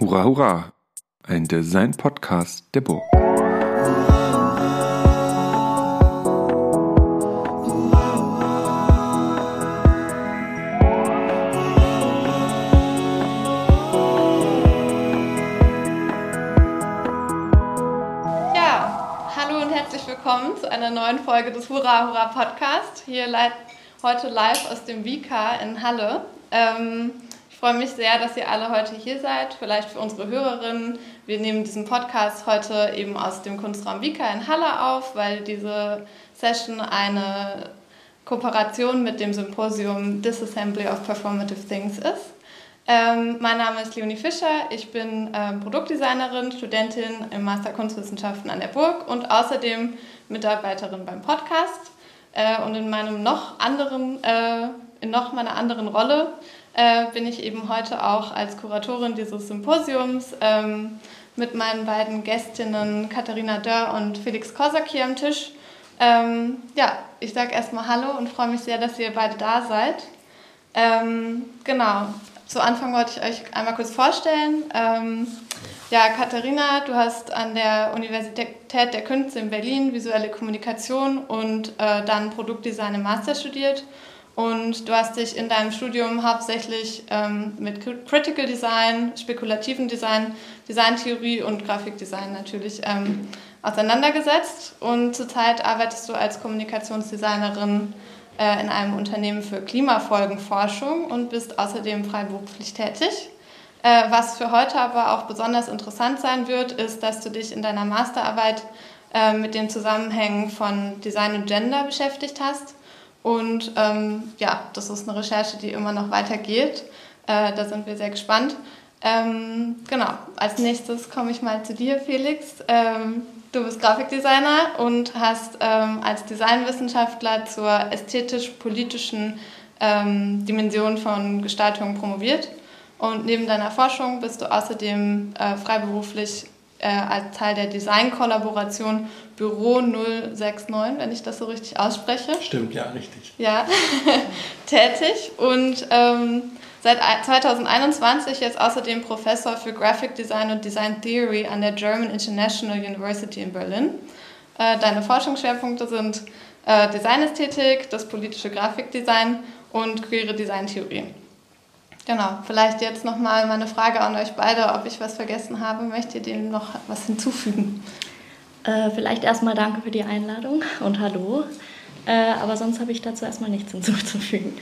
Hurra, hurra! Ein Design-Podcast der Burg. Ja, hallo und herzlich willkommen zu einer neuen Folge des Hurra Hurra Podcast. Hier heute live aus dem Vika in Halle. Ähm, ich freue mich sehr, dass ihr alle heute hier seid. Vielleicht für unsere Hörerinnen. Wir nehmen diesen Podcast heute eben aus dem Kunstraum Vika in Halle auf, weil diese Session eine Kooperation mit dem Symposium Disassembly of Performative Things ist. Ähm, mein Name ist Leonie Fischer, ich bin ähm, Produktdesignerin, Studentin im Master Kunstwissenschaften an der Burg und außerdem Mitarbeiterin beim Podcast. Äh, und in meinem noch anderen, äh, in noch meiner anderen Rolle äh, bin ich eben heute auch als Kuratorin dieses Symposiums ähm, mit meinen beiden Gästinnen Katharina Dörr und Felix Korsak hier am Tisch. Ähm, ja, ich sage erstmal Hallo und freue mich sehr, dass ihr beide da seid. Ähm, genau, zu Anfang wollte ich euch einmal kurz vorstellen. Ähm, ja, Katharina, du hast an der Universität der Künste in Berlin visuelle Kommunikation und äh, dann Produktdesign im Master studiert. Und du hast dich in deinem Studium hauptsächlich ähm, mit Critical Design, spekulativen Design, Designtheorie und Grafikdesign natürlich ähm, auseinandergesetzt. Und zurzeit arbeitest du als Kommunikationsdesignerin äh, in einem Unternehmen für Klimafolgenforschung und bist außerdem freiberuflich tätig. Äh, was für heute aber auch besonders interessant sein wird, ist, dass du dich in deiner Masterarbeit äh, mit den Zusammenhängen von Design und Gender beschäftigt hast. Und ähm, ja, das ist eine Recherche, die immer noch weitergeht. Äh, da sind wir sehr gespannt. Ähm, genau, als nächstes komme ich mal zu dir, Felix. Ähm, du bist Grafikdesigner und hast ähm, als Designwissenschaftler zur ästhetisch-politischen ähm, Dimension von Gestaltung promoviert. Und neben deiner Forschung bist du außerdem äh, freiberuflich äh, als Teil der Designkollaboration Büro 069, wenn ich das so richtig ausspreche. Stimmt, ja, richtig. Ja, tätig und ähm, seit 2021 jetzt außerdem Professor für Graphic Design und Design Theory an der German International University in Berlin. Äh, deine Forschungsschwerpunkte sind äh, Designästhetik, das politische Grafikdesign und queere Designtheorie. Genau, vielleicht jetzt nochmal meine Frage an euch beide, ob ich was vergessen habe. Möchtet ihr dem noch was hinzufügen? Äh, vielleicht erstmal danke für die Einladung und hallo. Äh, aber sonst habe ich dazu erstmal nichts hinzuzufügen.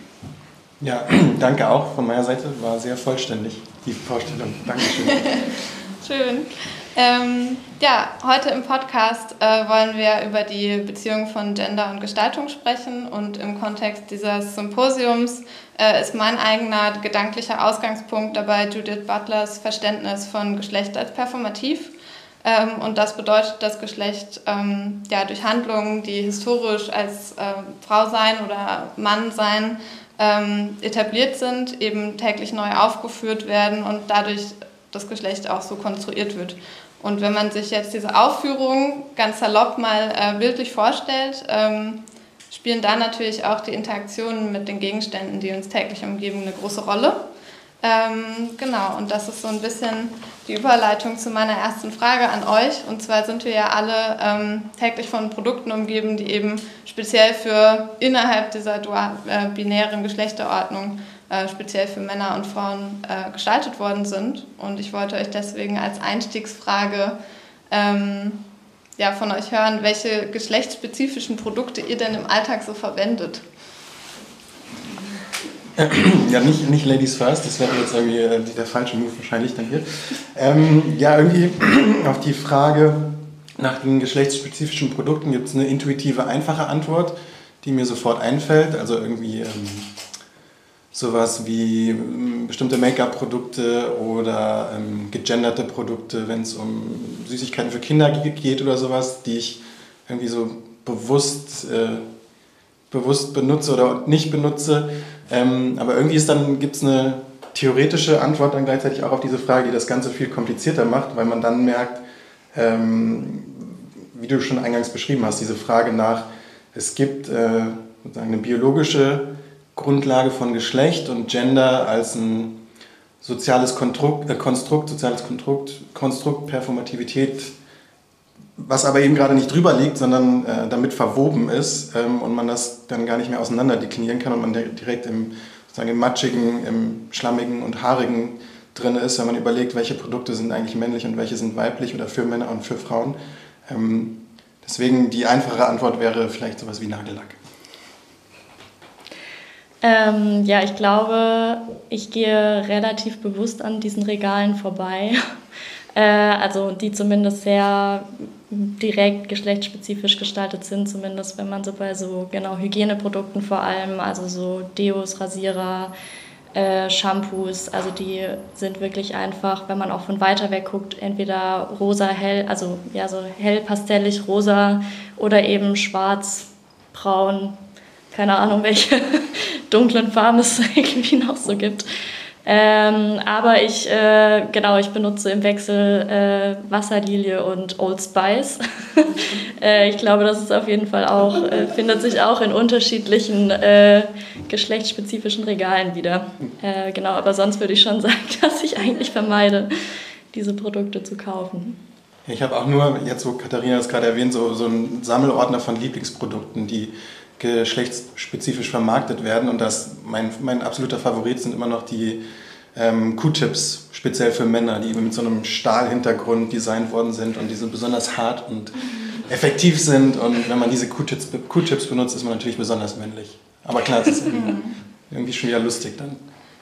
Ja, danke auch von meiner Seite. War sehr vollständig, die Vorstellung. Dankeschön. Schön. Ähm, ja, heute im Podcast äh, wollen wir über die Beziehung von Gender und Gestaltung sprechen und im Kontext dieses Symposiums äh, ist mein eigener gedanklicher Ausgangspunkt dabei Judith Butlers Verständnis von Geschlecht als performativ. Ähm, und das bedeutet, dass Geschlecht ähm, ja, durch Handlungen, die historisch als äh, Frau sein oder Mann sein ähm, etabliert sind, eben täglich neu aufgeführt werden und dadurch das Geschlecht auch so konstruiert wird. Und wenn man sich jetzt diese Aufführung ganz salopp mal äh, bildlich vorstellt, ähm, spielen da natürlich auch die Interaktionen mit den Gegenständen, die uns täglich umgeben, eine große Rolle. Ähm, genau, und das ist so ein bisschen die Überleitung zu meiner ersten Frage an euch. Und zwar sind wir ja alle ähm, täglich von Produkten umgeben, die eben speziell für innerhalb dieser dual, äh, binären Geschlechterordnung äh, speziell für Männer und Frauen äh, gestaltet worden sind. Und ich wollte euch deswegen als Einstiegsfrage ähm, ja, von euch hören, welche geschlechtsspezifischen Produkte ihr denn im Alltag so verwendet. Ja, nicht, nicht Ladies First, das wäre jetzt irgendwie äh, der falsche Move wahrscheinlich dann hier. Ähm, ja, irgendwie auf die Frage nach den geschlechtsspezifischen Produkten gibt es eine intuitive, einfache Antwort, die mir sofort einfällt. Also irgendwie ähm, sowas wie ähm, bestimmte Make-up-Produkte oder ähm, gegenderte Produkte, wenn es um Süßigkeiten für Kinder geht oder sowas, die ich irgendwie so bewusst, äh, bewusst benutze oder nicht benutze. Ähm, aber irgendwie ist dann, gibt es eine theoretische Antwort dann gleichzeitig auch auf diese Frage, die das Ganze viel komplizierter macht, weil man dann merkt, ähm, wie du schon eingangs beschrieben hast, diese Frage nach, es gibt äh, sozusagen eine biologische Grundlage von Geschlecht und Gender als ein soziales Konstrukt, äh, Konstrukt, soziales Konstrukt, Konstrukt, Performativität, was aber eben gerade nicht drüber liegt, sondern äh, damit verwoben ist ähm, und man das dann gar nicht mehr auseinander deklinieren kann und man direkt im, sozusagen im matschigen, im schlammigen und haarigen drin ist, wenn man überlegt, welche Produkte sind eigentlich männlich und welche sind weiblich oder für Männer und für Frauen. Ähm, deswegen die einfache Antwort wäre vielleicht sowas wie Nagellack. Ähm, ja, ich glaube, ich gehe relativ bewusst an diesen Regalen vorbei. äh, also die zumindest sehr direkt geschlechtsspezifisch gestaltet sind, zumindest wenn man so bei so genau Hygieneprodukten vor allem, also so Deos, Rasierer, äh, Shampoos, also die sind wirklich einfach, wenn man auch von weiter weg guckt, entweder rosa, hell, also ja so hell pastellig rosa oder eben schwarz, braun, keine Ahnung welche dunklen Farben es irgendwie noch so gibt. Ähm, aber ich, äh, genau, ich benutze im Wechsel äh, Wasserlilie und Old Spice. äh, ich glaube, das ist auf jeden Fall auch, äh, findet sich auch in unterschiedlichen äh, geschlechtsspezifischen Regalen wieder. Äh, genau, aber sonst würde ich schon sagen, dass ich eigentlich vermeide, diese Produkte zu kaufen. Ich habe auch nur, jetzt wo Katharina es gerade erwähnt, so, so einen Sammelordner von Lieblingsprodukten, die geschlechtsspezifisch vermarktet werden. Und das, mein, mein absoluter Favorit sind immer noch die ähm, Q-Tips, speziell für Männer, die mit so einem Stahlhintergrund designt worden sind und die so besonders hart und effektiv sind. Und wenn man diese Q-Tips benutzt, ist man natürlich besonders männlich. Aber klar, es ist irgendwie, irgendwie schon wieder lustig dann.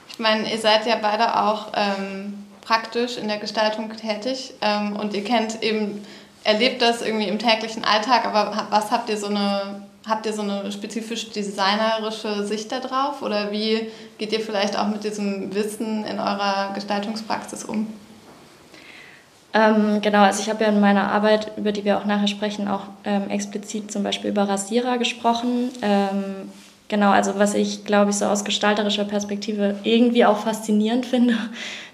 Ich meine, ihr seid ja beide auch ähm, praktisch in der Gestaltung tätig ähm, und ihr kennt eben, erlebt das irgendwie im täglichen Alltag, aber was habt ihr so eine Habt ihr so eine spezifisch designerische Sicht darauf oder wie geht ihr vielleicht auch mit diesem Wissen in eurer Gestaltungspraxis um? Ähm, genau, also ich habe ja in meiner Arbeit, über die wir auch nachher sprechen, auch ähm, explizit zum Beispiel über Rasierer gesprochen. Ähm, genau, also was ich, glaube ich, so aus gestalterischer Perspektive irgendwie auch faszinierend finde,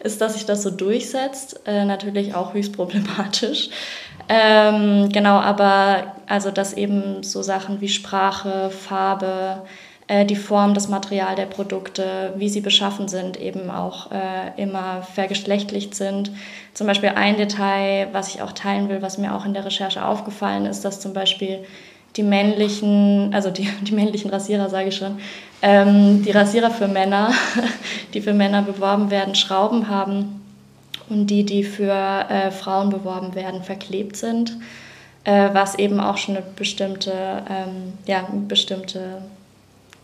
ist, dass sich das so durchsetzt. Äh, natürlich auch höchst problematisch. Ähm, genau, aber also dass eben so Sachen wie Sprache, Farbe, äh, die Form, das Material der Produkte, wie sie beschaffen sind, eben auch äh, immer vergeschlechtlicht sind. Zum Beispiel ein Detail, was ich auch teilen will, was mir auch in der Recherche aufgefallen ist, dass zum Beispiel die männlichen, also die, die männlichen Rasierer, sage ich schon, ähm, die Rasierer für Männer, die für Männer beworben werden, Schrauben haben und die, die für äh, Frauen beworben werden, verklebt sind, äh, was eben auch schon eine bestimmte, ähm, ja, bestimmte,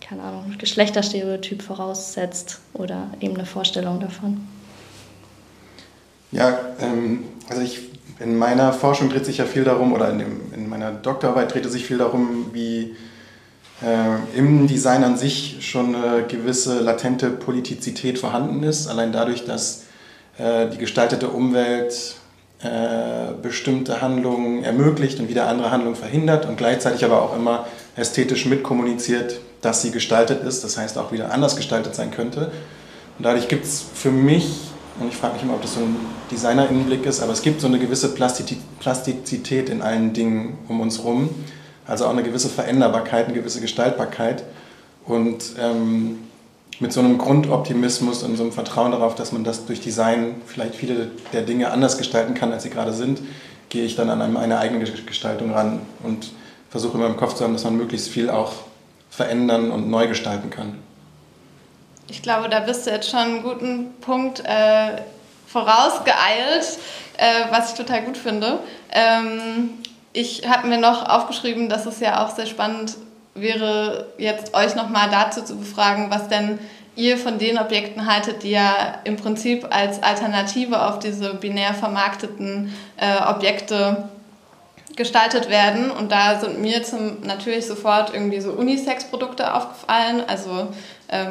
keine Ahnung, Geschlechterstereotyp voraussetzt oder eben eine Vorstellung davon. Ja, ähm, also ich, in meiner Forschung dreht sich ja viel darum, oder in, dem, in meiner Doktorarbeit dreht es sich viel darum, wie äh, im Design an sich schon eine gewisse latente Politizität vorhanden ist, allein dadurch, dass äh, die gestaltete Umwelt äh, bestimmte Handlungen ermöglicht und wieder andere Handlungen verhindert und gleichzeitig aber auch immer ästhetisch mitkommuniziert, dass sie gestaltet ist, das heißt auch wieder anders gestaltet sein könnte. Und dadurch gibt es für mich, und ich frage mich immer, ob das so ein Designer-Innenblick ist, aber es gibt so eine gewisse Plastizität in allen Dingen um uns herum, also auch eine gewisse Veränderbarkeit, eine gewisse Gestaltbarkeit. Und ähm, mit so einem Grundoptimismus und so einem Vertrauen darauf, dass man das durch Design vielleicht viele der Dinge anders gestalten kann, als sie gerade sind, gehe ich dann an meine eigene Gestaltung ran und versuche immer im Kopf zu haben, dass man möglichst viel auch verändern und neu gestalten kann. Ich glaube, da bist du jetzt schon einen guten Punkt äh, vorausgeeilt, äh, was ich total gut finde. Ähm, ich habe mir noch aufgeschrieben, dass es ja auch sehr spannend wäre jetzt euch nochmal dazu zu befragen, was denn ihr von den Objekten haltet, die ja im Prinzip als Alternative auf diese binär vermarkteten äh, Objekte gestaltet werden. Und da sind mir zum, natürlich sofort irgendwie so Unisex-Produkte aufgefallen. Also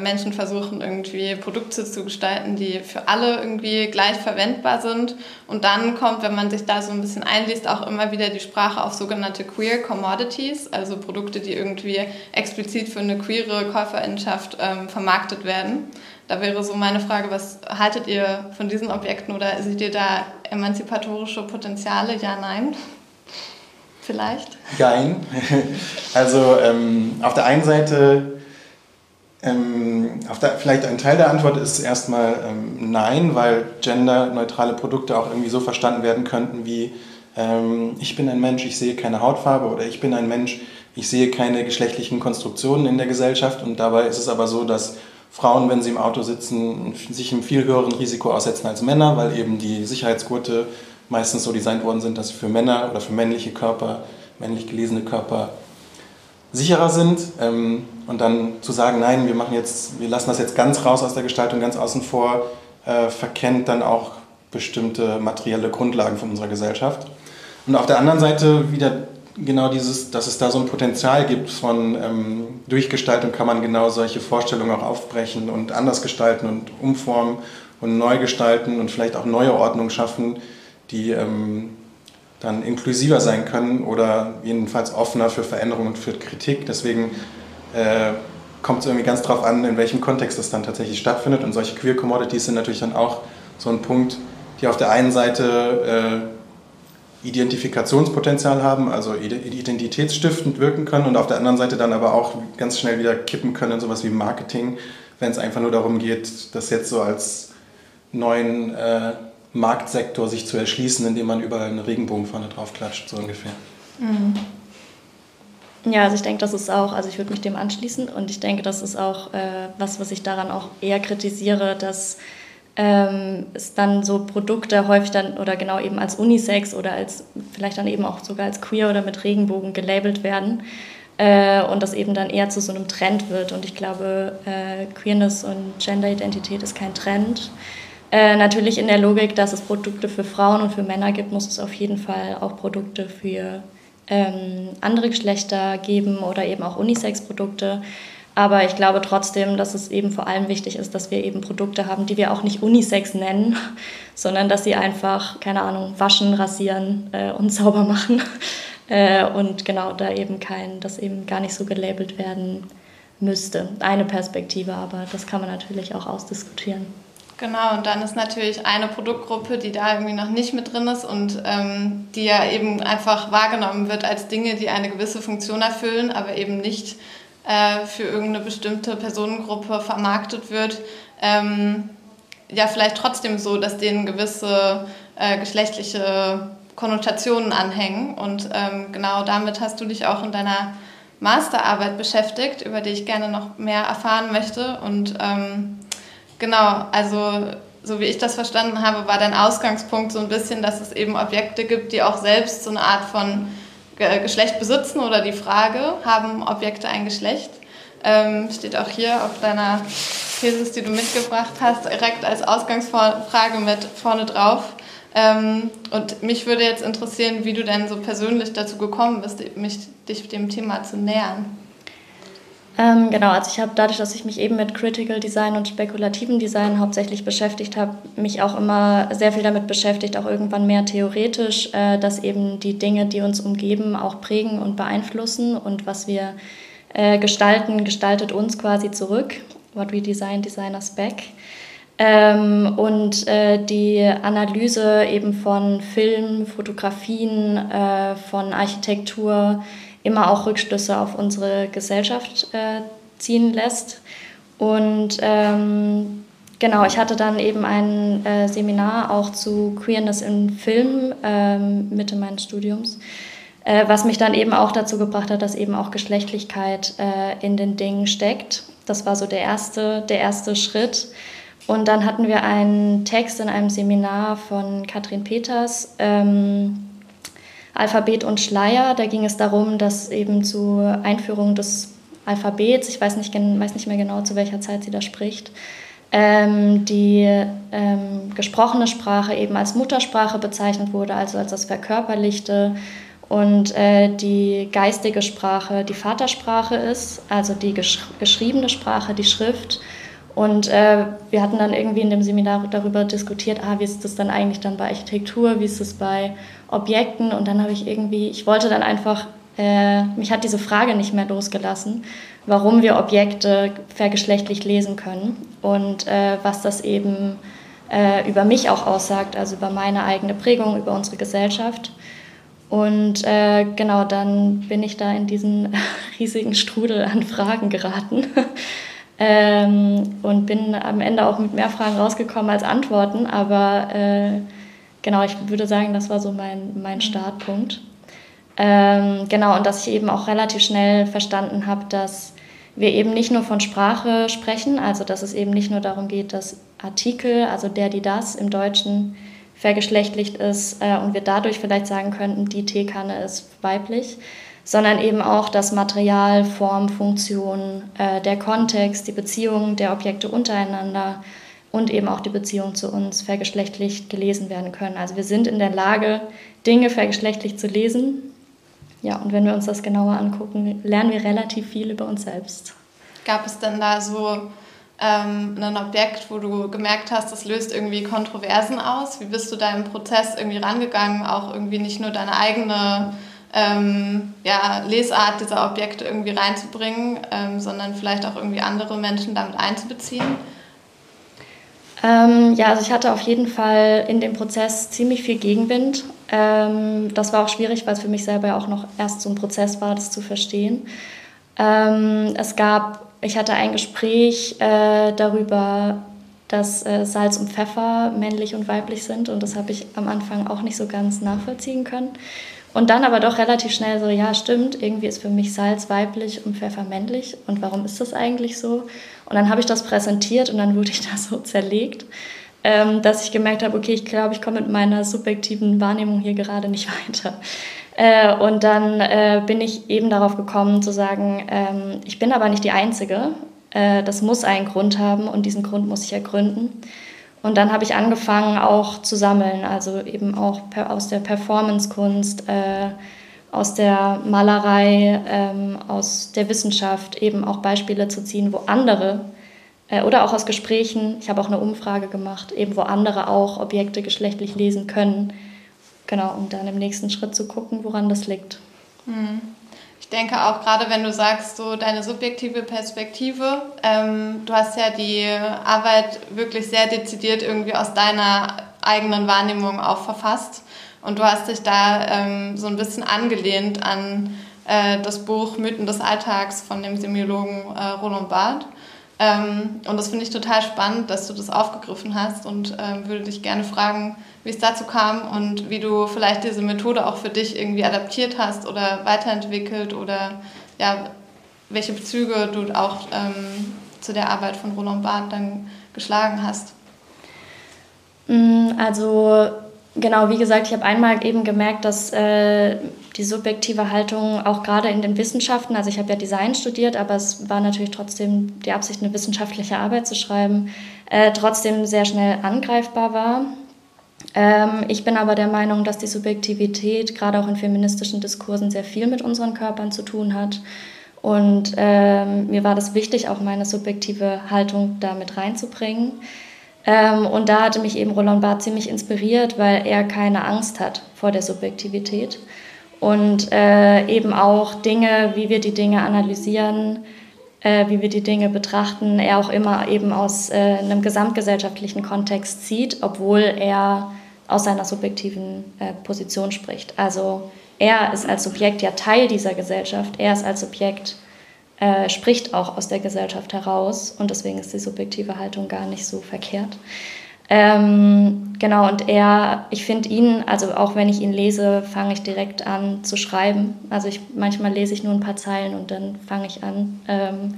Menschen versuchen irgendwie Produkte zu gestalten, die für alle irgendwie gleich verwendbar sind. Und dann kommt, wenn man sich da so ein bisschen einliest, auch immer wieder die Sprache auf sogenannte Queer Commodities, also Produkte, die irgendwie explizit für eine queere Käuferinnenschaft ähm, vermarktet werden. Da wäre so meine Frage, was haltet ihr von diesen Objekten oder seht ihr da emanzipatorische Potenziale? Ja, nein? Vielleicht? Jein. Also ähm, auf der einen Seite Ähm, der, vielleicht ein Teil der Antwort ist erstmal ähm, nein, weil genderneutrale Produkte auch irgendwie so verstanden werden könnten wie ähm, ich bin ein Mensch, ich sehe keine Hautfarbe oder ich bin ein Mensch, ich sehe keine geschlechtlichen Konstruktionen in der Gesellschaft. Und dabei ist es aber so, dass Frauen, wenn sie im Auto sitzen, sich einem viel höheren Risiko aussetzen als Männer, weil eben die Sicherheitsgurte meistens so designt worden sind, dass sie für Männer oder für männliche Körper, männlich gelesene Körper sicherer sind. Ähm, und dann zu sagen, nein, wir machen jetzt, wir lassen das jetzt ganz raus aus der Gestaltung, ganz außen vor, äh, verkennt dann auch bestimmte materielle Grundlagen von unserer Gesellschaft. Und auf der anderen Seite wieder genau dieses, dass es da so ein Potenzial gibt von ähm, Durchgestaltung kann man genau solche Vorstellungen auch aufbrechen und anders gestalten und umformen und neu gestalten und vielleicht auch neue Ordnungen schaffen, die ähm, dann inklusiver sein können oder jedenfalls offener für Veränderungen und für Kritik. Deswegen äh, kommt es irgendwie ganz drauf an, in welchem Kontext das dann tatsächlich stattfindet. Und solche Queer Commodities sind natürlich dann auch so ein Punkt, die auf der einen Seite äh, Identifikationspotenzial haben, also identitätsstiftend wirken können und auf der anderen Seite dann aber auch ganz schnell wieder kippen können in sowas wie Marketing, wenn es einfach nur darum geht, das jetzt so als neuen äh, Marktsektor sich zu erschließen, indem man überall eine Regenbogenfahne draufklatscht, so ungefähr. Mhm. Ja, also ich denke, das ist auch, also ich würde mich dem anschließen und ich denke, das ist auch äh, was, was ich daran auch eher kritisiere, dass ähm, es dann so Produkte häufig dann oder genau eben als Unisex oder als vielleicht dann eben auch sogar als queer oder mit Regenbogen gelabelt werden äh, und das eben dann eher zu so einem Trend wird und ich glaube, äh, Queerness und Genderidentität ist kein Trend. Äh, natürlich in der Logik, dass es Produkte für Frauen und für Männer gibt, muss es auf jeden Fall auch Produkte für ähm, andere Geschlechter geben oder eben auch Unisex-Produkte. Aber ich glaube trotzdem, dass es eben vor allem wichtig ist, dass wir eben Produkte haben, die wir auch nicht Unisex nennen, sondern dass sie einfach, keine Ahnung, waschen, rasieren äh, und sauber machen. äh, und genau da eben kein, das eben gar nicht so gelabelt werden müsste. Eine Perspektive, aber das kann man natürlich auch ausdiskutieren. Genau, und dann ist natürlich eine Produktgruppe, die da irgendwie noch nicht mit drin ist und ähm, die ja eben einfach wahrgenommen wird als Dinge, die eine gewisse Funktion erfüllen, aber eben nicht äh, für irgendeine bestimmte Personengruppe vermarktet wird. Ähm, ja, vielleicht trotzdem so, dass denen gewisse äh, geschlechtliche Konnotationen anhängen. Und ähm, genau damit hast du dich auch in deiner Masterarbeit beschäftigt, über die ich gerne noch mehr erfahren möchte. Und ähm, Genau, also so wie ich das verstanden habe, war dein Ausgangspunkt so ein bisschen, dass es eben Objekte gibt, die auch selbst so eine Art von Geschlecht besitzen oder die Frage, haben Objekte ein Geschlecht? Ähm, steht auch hier auf deiner Thesis, die du mitgebracht hast, direkt als Ausgangsfrage mit vorne drauf. Ähm, und mich würde jetzt interessieren, wie du denn so persönlich dazu gekommen bist, mich, dich dem Thema zu nähern. Ähm, genau, also ich habe dadurch, dass ich mich eben mit Critical Design und spekulativen Design hauptsächlich beschäftigt habe, mich auch immer sehr viel damit beschäftigt, auch irgendwann mehr theoretisch, äh, dass eben die Dinge, die uns umgeben, auch prägen und beeinflussen und was wir äh, gestalten, gestaltet uns quasi zurück. What we design, design us back. Ähm, und äh, die Analyse eben von Film, Fotografien, äh, von Architektur, immer auch Rückschlüsse auf unsere Gesellschaft äh, ziehen lässt. Und ähm, genau, ich hatte dann eben ein äh, Seminar auch zu Queerness im Film ähm, Mitte meines Studiums, äh, was mich dann eben auch dazu gebracht hat, dass eben auch Geschlechtlichkeit äh, in den Dingen steckt. Das war so der erste, der erste Schritt. Und dann hatten wir einen Text in einem Seminar von Katrin Peters. Ähm, Alphabet und Schleier. Da ging es darum, dass eben zur Einführung des Alphabets, ich weiß nicht, weiß nicht mehr genau, zu welcher Zeit sie da spricht, ähm, die ähm, gesprochene Sprache eben als Muttersprache bezeichnet wurde, also als das Verkörperlichte und äh, die geistige Sprache die Vatersprache ist, also die gesch geschriebene Sprache, die Schrift. Und äh, wir hatten dann irgendwie in dem Seminar darüber diskutiert, ah, wie ist das dann eigentlich dann bei Architektur, wie ist es bei Objekten und dann habe ich irgendwie, ich wollte dann einfach, äh, mich hat diese Frage nicht mehr losgelassen, warum wir Objekte vergeschlechtlich lesen können und äh, was das eben äh, über mich auch aussagt, also über meine eigene Prägung, über unsere Gesellschaft. Und äh, genau, dann bin ich da in diesen riesigen Strudel an Fragen geraten. Ähm, und bin am Ende auch mit mehr Fragen rausgekommen als Antworten, aber äh, genau, ich würde sagen, das war so mein, mein Startpunkt. Ähm, genau, und dass ich eben auch relativ schnell verstanden habe, dass wir eben nicht nur von Sprache sprechen, also dass es eben nicht nur darum geht, dass Artikel, also der, die, das im Deutschen vergeschlechtlicht ist äh, und wir dadurch vielleicht sagen könnten, die Teekanne ist weiblich, sondern eben auch das Material, Form, Funktion, äh, der Kontext, die Beziehungen der Objekte untereinander und eben auch die Beziehung zu uns vergeschlechtlicht gelesen werden können. Also wir sind in der Lage, Dinge vergeschlechtlicht zu lesen. Ja, und wenn wir uns das genauer angucken, lernen wir relativ viel über uns selbst. Gab es denn da so ähm, ein Objekt, wo du gemerkt hast, das löst irgendwie Kontroversen aus? Wie bist du da im Prozess irgendwie rangegangen, auch irgendwie nicht nur deine eigene ähm, ja, Lesart dieser Objekte irgendwie reinzubringen, ähm, sondern vielleicht auch irgendwie andere Menschen damit einzubeziehen? Ähm, ja, also ich hatte auf jeden Fall in dem Prozess ziemlich viel Gegenwind. Ähm, das war auch schwierig, weil es für mich selber auch noch erst so ein Prozess war, das zu verstehen. Ähm, es gab ich hatte ein Gespräch äh, darüber, dass äh, Salz und Pfeffer männlich und weiblich sind und das habe ich am Anfang auch nicht so ganz nachvollziehen können. Und dann aber doch relativ schnell so, ja stimmt, irgendwie ist für mich Salz weiblich und Pfeffer männlich und warum ist das eigentlich so? Und dann habe ich das präsentiert und dann wurde ich da so zerlegt, ähm, dass ich gemerkt habe, okay, ich glaube, ich komme mit meiner subjektiven Wahrnehmung hier gerade nicht weiter. Äh, und dann äh, bin ich eben darauf gekommen zu sagen, ähm, ich bin aber nicht die Einzige. Äh, das muss einen Grund haben und diesen Grund muss ich ergründen. Und dann habe ich angefangen auch zu sammeln, also eben auch aus der Performancekunst, aus der Malerei, ähm, aus der Wissenschaft eben auch Beispiele zu ziehen, wo andere äh, oder auch aus Gesprächen, ich habe auch eine Umfrage gemacht, eben wo andere auch Objekte geschlechtlich lesen können Genau, um dann im nächsten Schritt zu gucken, woran das liegt. Hm. Ich denke auch gerade, wenn du sagst, so deine subjektive Perspektive, ähm, du hast ja die Arbeit wirklich sehr dezidiert irgendwie aus deiner eigenen Wahrnehmung auch verfasst. Und du hast dich da ähm, so ein bisschen angelehnt an äh, das Buch Mythen des Alltags von dem Semiologen äh, Roland Barth. Ähm, und das finde ich total spannend, dass du das aufgegriffen hast und ähm, würde dich gerne fragen, wie es dazu kam und wie du vielleicht diese Methode auch für dich irgendwie adaptiert hast oder weiterentwickelt oder ja, welche Bezüge du auch ähm, zu der Arbeit von Roland Barth dann geschlagen hast. Mm, also genau, wie gesagt, ich habe einmal eben gemerkt, dass äh, die subjektive Haltung auch gerade in den Wissenschaften, also ich habe ja Design studiert, aber es war natürlich trotzdem die Absicht, eine wissenschaftliche Arbeit zu schreiben, äh, trotzdem sehr schnell angreifbar war. Ähm, ich bin aber der Meinung, dass die Subjektivität gerade auch in feministischen Diskursen sehr viel mit unseren Körpern zu tun hat. Und ähm, mir war das wichtig, auch meine subjektive Haltung da mit reinzubringen. Ähm, und da hatte mich eben Roland Barth ziemlich inspiriert, weil er keine Angst hat vor der Subjektivität. Und äh, eben auch Dinge, wie wir die Dinge analysieren, äh, wie wir die Dinge betrachten, er auch immer eben aus äh, einem gesamtgesellschaftlichen Kontext zieht, obwohl er aus seiner subjektiven Position spricht. Also er ist als Subjekt ja Teil dieser Gesellschaft, er ist als Subjekt, äh, spricht auch aus der Gesellschaft heraus und deswegen ist die subjektive Haltung gar nicht so verkehrt. Ähm, genau, und er, ich finde ihn, also auch wenn ich ihn lese, fange ich direkt an zu schreiben. Also ich, manchmal lese ich nur ein paar Zeilen und dann fange ich an, ähm,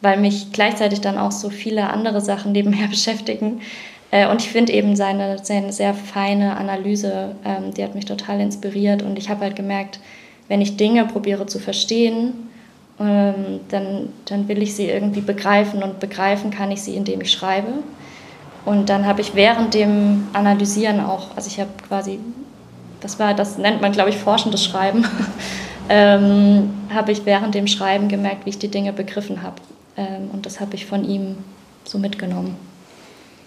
weil mich gleichzeitig dann auch so viele andere Sachen nebenher beschäftigen. Äh, und ich finde eben seine, seine sehr feine Analyse, ähm, die hat mich total inspiriert und ich habe halt gemerkt, wenn ich Dinge probiere zu verstehen, ähm, dann, dann will ich sie irgendwie begreifen und begreifen kann ich sie, indem ich schreibe. Und dann habe ich während dem Analysieren auch, also ich habe quasi, das war, das nennt man, glaube ich, forschendes Schreiben, ähm, habe ich während dem Schreiben gemerkt, wie ich die Dinge begriffen habe. Ähm, und das habe ich von ihm so mitgenommen.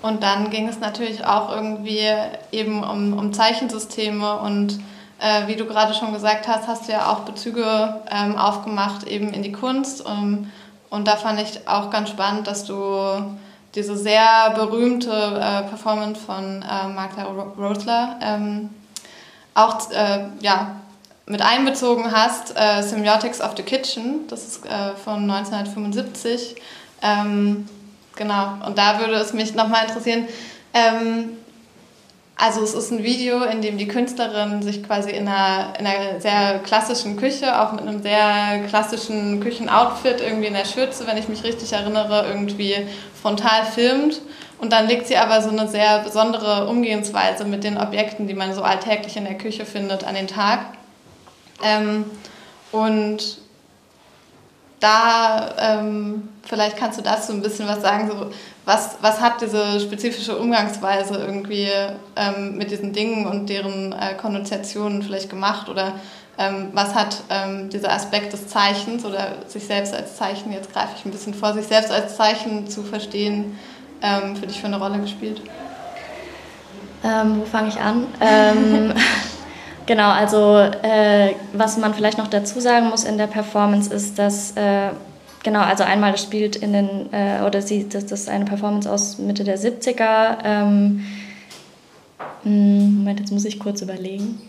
Und dann ging es natürlich auch irgendwie eben um, um Zeichensysteme und äh, wie du gerade schon gesagt hast, hast du ja auch Bezüge ähm, aufgemacht eben in die Kunst. Um, und da fand ich auch ganz spannend, dass du diese sehr berühmte äh, Performance von äh, Martha Rosler ähm, auch äh, ja, mit einbezogen hast, äh, Semiotics of the Kitchen, das ist äh, von 1975. Ähm, genau, und da würde es mich nochmal interessieren, ähm, also es ist ein Video, in dem die Künstlerin sich quasi in einer, in einer sehr klassischen Küche, auch mit einem sehr klassischen Küchenoutfit, irgendwie in der Schürze, wenn ich mich richtig erinnere, irgendwie frontal filmt. Und dann legt sie aber so eine sehr besondere Umgehensweise mit den Objekten, die man so alltäglich in der Küche findet, an den Tag. Ähm, und da, ähm, vielleicht kannst du so ein bisschen was sagen, so, was, was hat diese spezifische Umgangsweise irgendwie ähm, mit diesen Dingen und deren äh, Konnotationen vielleicht gemacht oder ähm, was hat ähm, dieser Aspekt des Zeichens oder sich selbst als Zeichen, jetzt greife ich ein bisschen vor, sich selbst als Zeichen zu verstehen, ähm, für dich für eine Rolle gespielt? Ähm, wo fange ich an? Ähm, genau, also äh, was man vielleicht noch dazu sagen muss in der Performance ist, dass äh, Genau, also einmal das spielt in den, äh, oder sie, das, das ist eine Performance aus Mitte der 70er. Ähm, hm, Moment, jetzt muss ich kurz überlegen.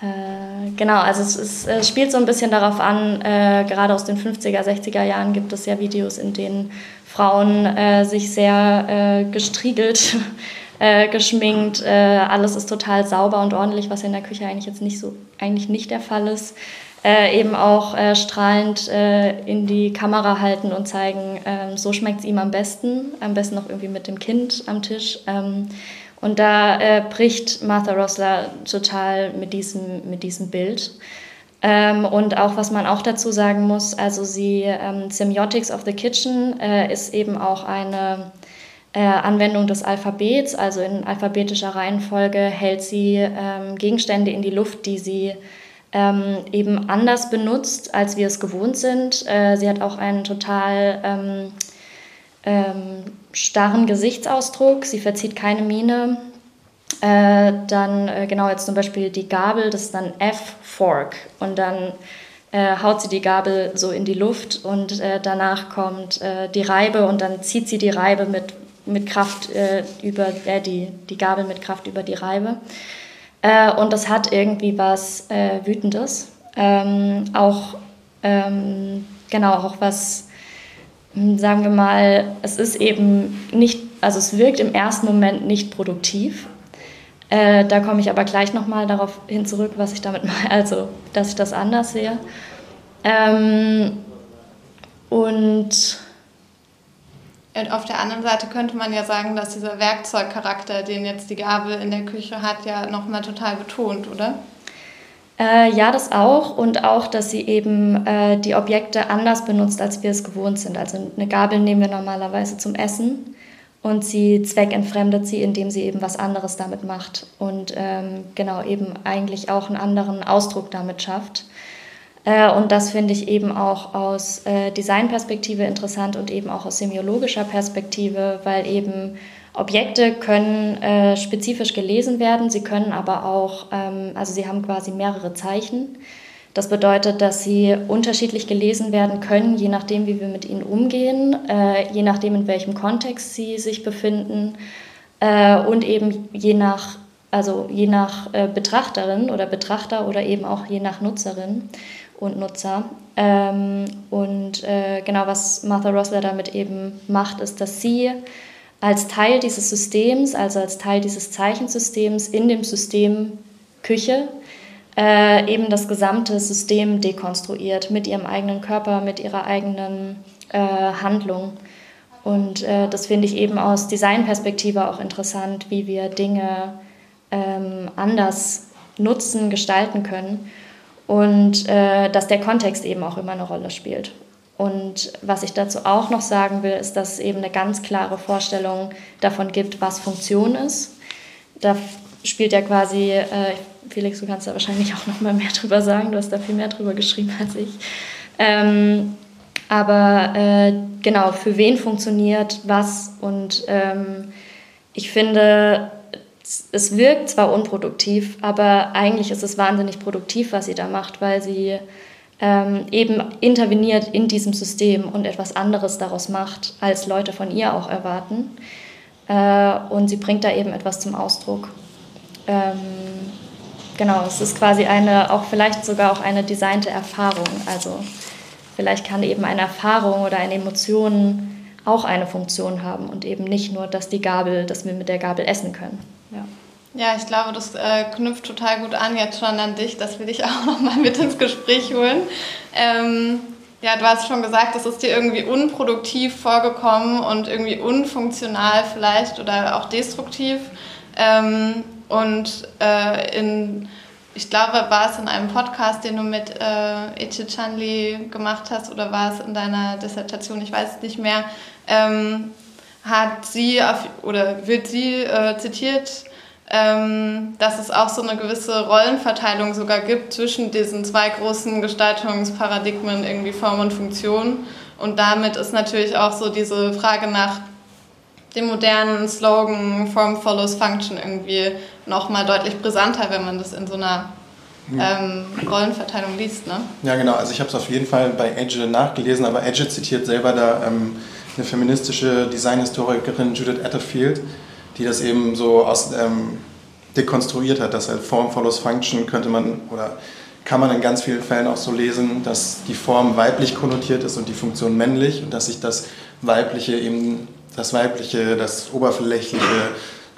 Äh, genau, also es, ist, es, spielt so ein bisschen darauf an, äh, gerade aus den 50er, 60er Jahren gibt es ja Videos, in denen Frauen äh, sich sehr äh, gestriegelt, äh, geschminkt, alles ist total sauber und ordentlich, was in der Küche eigentlich jetzt nicht so, eigentlich nicht der Fall ist äh, eben auch äh, strahlend äh, in die Kamera halten und zeigen, ähm, so schmeckt es ihm am besten, am besten noch irgendwie mit dem Kind am Tisch. Ähm, und da äh, bricht Martha Rosler total mit diesem, mit diesem Bild. Ähm, und auch, was man auch dazu sagen muss, also sie, ähm, Semiotics of the Kitchen äh, ist eben auch eine Anwendung des Alphabets, also in alphabetischer Reihenfolge hält sie ähm, Gegenstände in die Luft, die sie ähm, eben anders benutzt, als wir es gewohnt sind. Äh, sie hat auch einen total ähm, ähm, starren Gesichtsausdruck, sie verzieht keine Miene. Äh, dann äh, genau jetzt zum Beispiel die Gabel, das ist dann F-Fork und dann äh, haut sie die Gabel so in die Luft und äh, danach kommt äh, die Reibe und dann zieht sie die Reibe mit, mit Kraft über, die, die Gabel mit Kraft über die Reibe. Äh, und das hat irgendwie was äh, Wütendes. Ähm, auch, ähm, genau, auch was, hm, sagen wir mal, es ist eben nicht, also es wirkt im ersten Moment nicht produktiv. Äh, da komme ich aber gleich nochmal darauf hin zurück, was ich damit meine, also dass ich das anders sehe. Ähm, und und auf der anderen Seite könnte man ja sagen, dass dieser Werkzeugcharakter, den jetzt die Gabel in der Küche hat, ja nochmal total betont, oder? Äh, ja, das auch. Und auch, dass sie eben äh, die Objekte anders benutzt, als wir es gewohnt sind. Also eine Gabel nehmen wir normalerweise zum Essen und sie zweckentfremdet sie, indem sie eben was anderes damit macht und ähm, genau eben eigentlich auch einen anderen Ausdruck damit schafft. Äh, und das finde ich eben auch aus äh, Designperspektive interessant und eben auch aus semiologischer Perspektive, weil eben Objekte können äh, spezifisch gelesen werden, sie können aber auch, ähm, also sie haben quasi mehrere Zeichen. Das bedeutet, dass sie unterschiedlich gelesen werden können, je nachdem, wie wir mit ihnen umgehen, je nachdem, in welchem Kontext sie sich befinden und eben je nach, also je nach Betrachterin oder Betrachter oder eben auch je nach Nutzerin und Nutzer. Ähm, und äh, genau, was Martha Rosler damit eben macht, ist, dass sie als Teil dieses Systems, also als Teil dieses Zeichensystems in dem System Küche, äh, eben das gesamte System dekonstruiert mit ihrem eigenen Körper, mit ihrer eigenen äh, Handlung. Und äh, das finde ich eben aus Designperspektive auch interessant, wie wir Dinge ähm, anders nutzen, gestalten können und äh, dass der Kontext eben auch immer eine Rolle spielt. Und was ich dazu auch noch sagen will, ist, dass es eben eine ganz klare Vorstellung davon gibt, was Funktion ist. Da spielt ja quasi, äh, Felix, du kannst da wahrscheinlich auch noch mal mehr drüber sagen, du hast da viel mehr drüber geschrieben als ich. Ähm, aber äh, genau, für wen funktioniert was und ähm, ich finde, es wirkt zwar unproduktiv, aber eigentlich ist es wahnsinnig produktiv, was sie da macht, weil sie ähm, eben interveniert in diesem System und etwas anderes daraus macht, als Leute von ihr auch erwarten. Äh, und sie bringt da eben etwas zum Ausdruck. Ähm, genau, es ist quasi eine, auch vielleicht sogar auch eine designte Erfahrung. Also vielleicht kann eben eine Erfahrung oder eine Emotion auch eine Funktion haben und eben nicht nur, dass die Gabel, dass wir mit der Gabel essen können. Ja. Ja, ich glaube, das äh, knüpft total gut an jetzt schon an dich, dass wir dich auch nochmal mit ins Gespräch holen. Ähm, ja, du hast schon gesagt, es ist dir irgendwie unproduktiv vorgekommen und irgendwie unfunktional vielleicht oder auch destruktiv. Ähm, und äh, in, ich glaube, war es in einem Podcast, den du mit äh, Eche Chanli gemacht hast oder war es in deiner Dissertation, ich weiß es nicht mehr, ähm, hat sie auf, oder wird sie äh, zitiert, ähm, dass es auch so eine gewisse Rollenverteilung sogar gibt zwischen diesen zwei großen Gestaltungsparadigmen, irgendwie Form und Funktion. Und damit ist natürlich auch so diese Frage nach dem modernen Slogan Form follows Function irgendwie nochmal deutlich brisanter, wenn man das in so einer ähm, Rollenverteilung liest. Ne? Ja, genau. Also ich habe es auf jeden Fall bei Edge nachgelesen, aber Edge zitiert selber da ähm, eine feministische Designhistorikerin Judith Atterfield, die das eben so aus, ähm, dekonstruiert hat, dass halt Form follows Function könnte man oder kann man in ganz vielen Fällen auch so lesen, dass die Form weiblich konnotiert ist und die Funktion männlich und dass sich das Weibliche eben, das Weibliche, das Oberflächliche,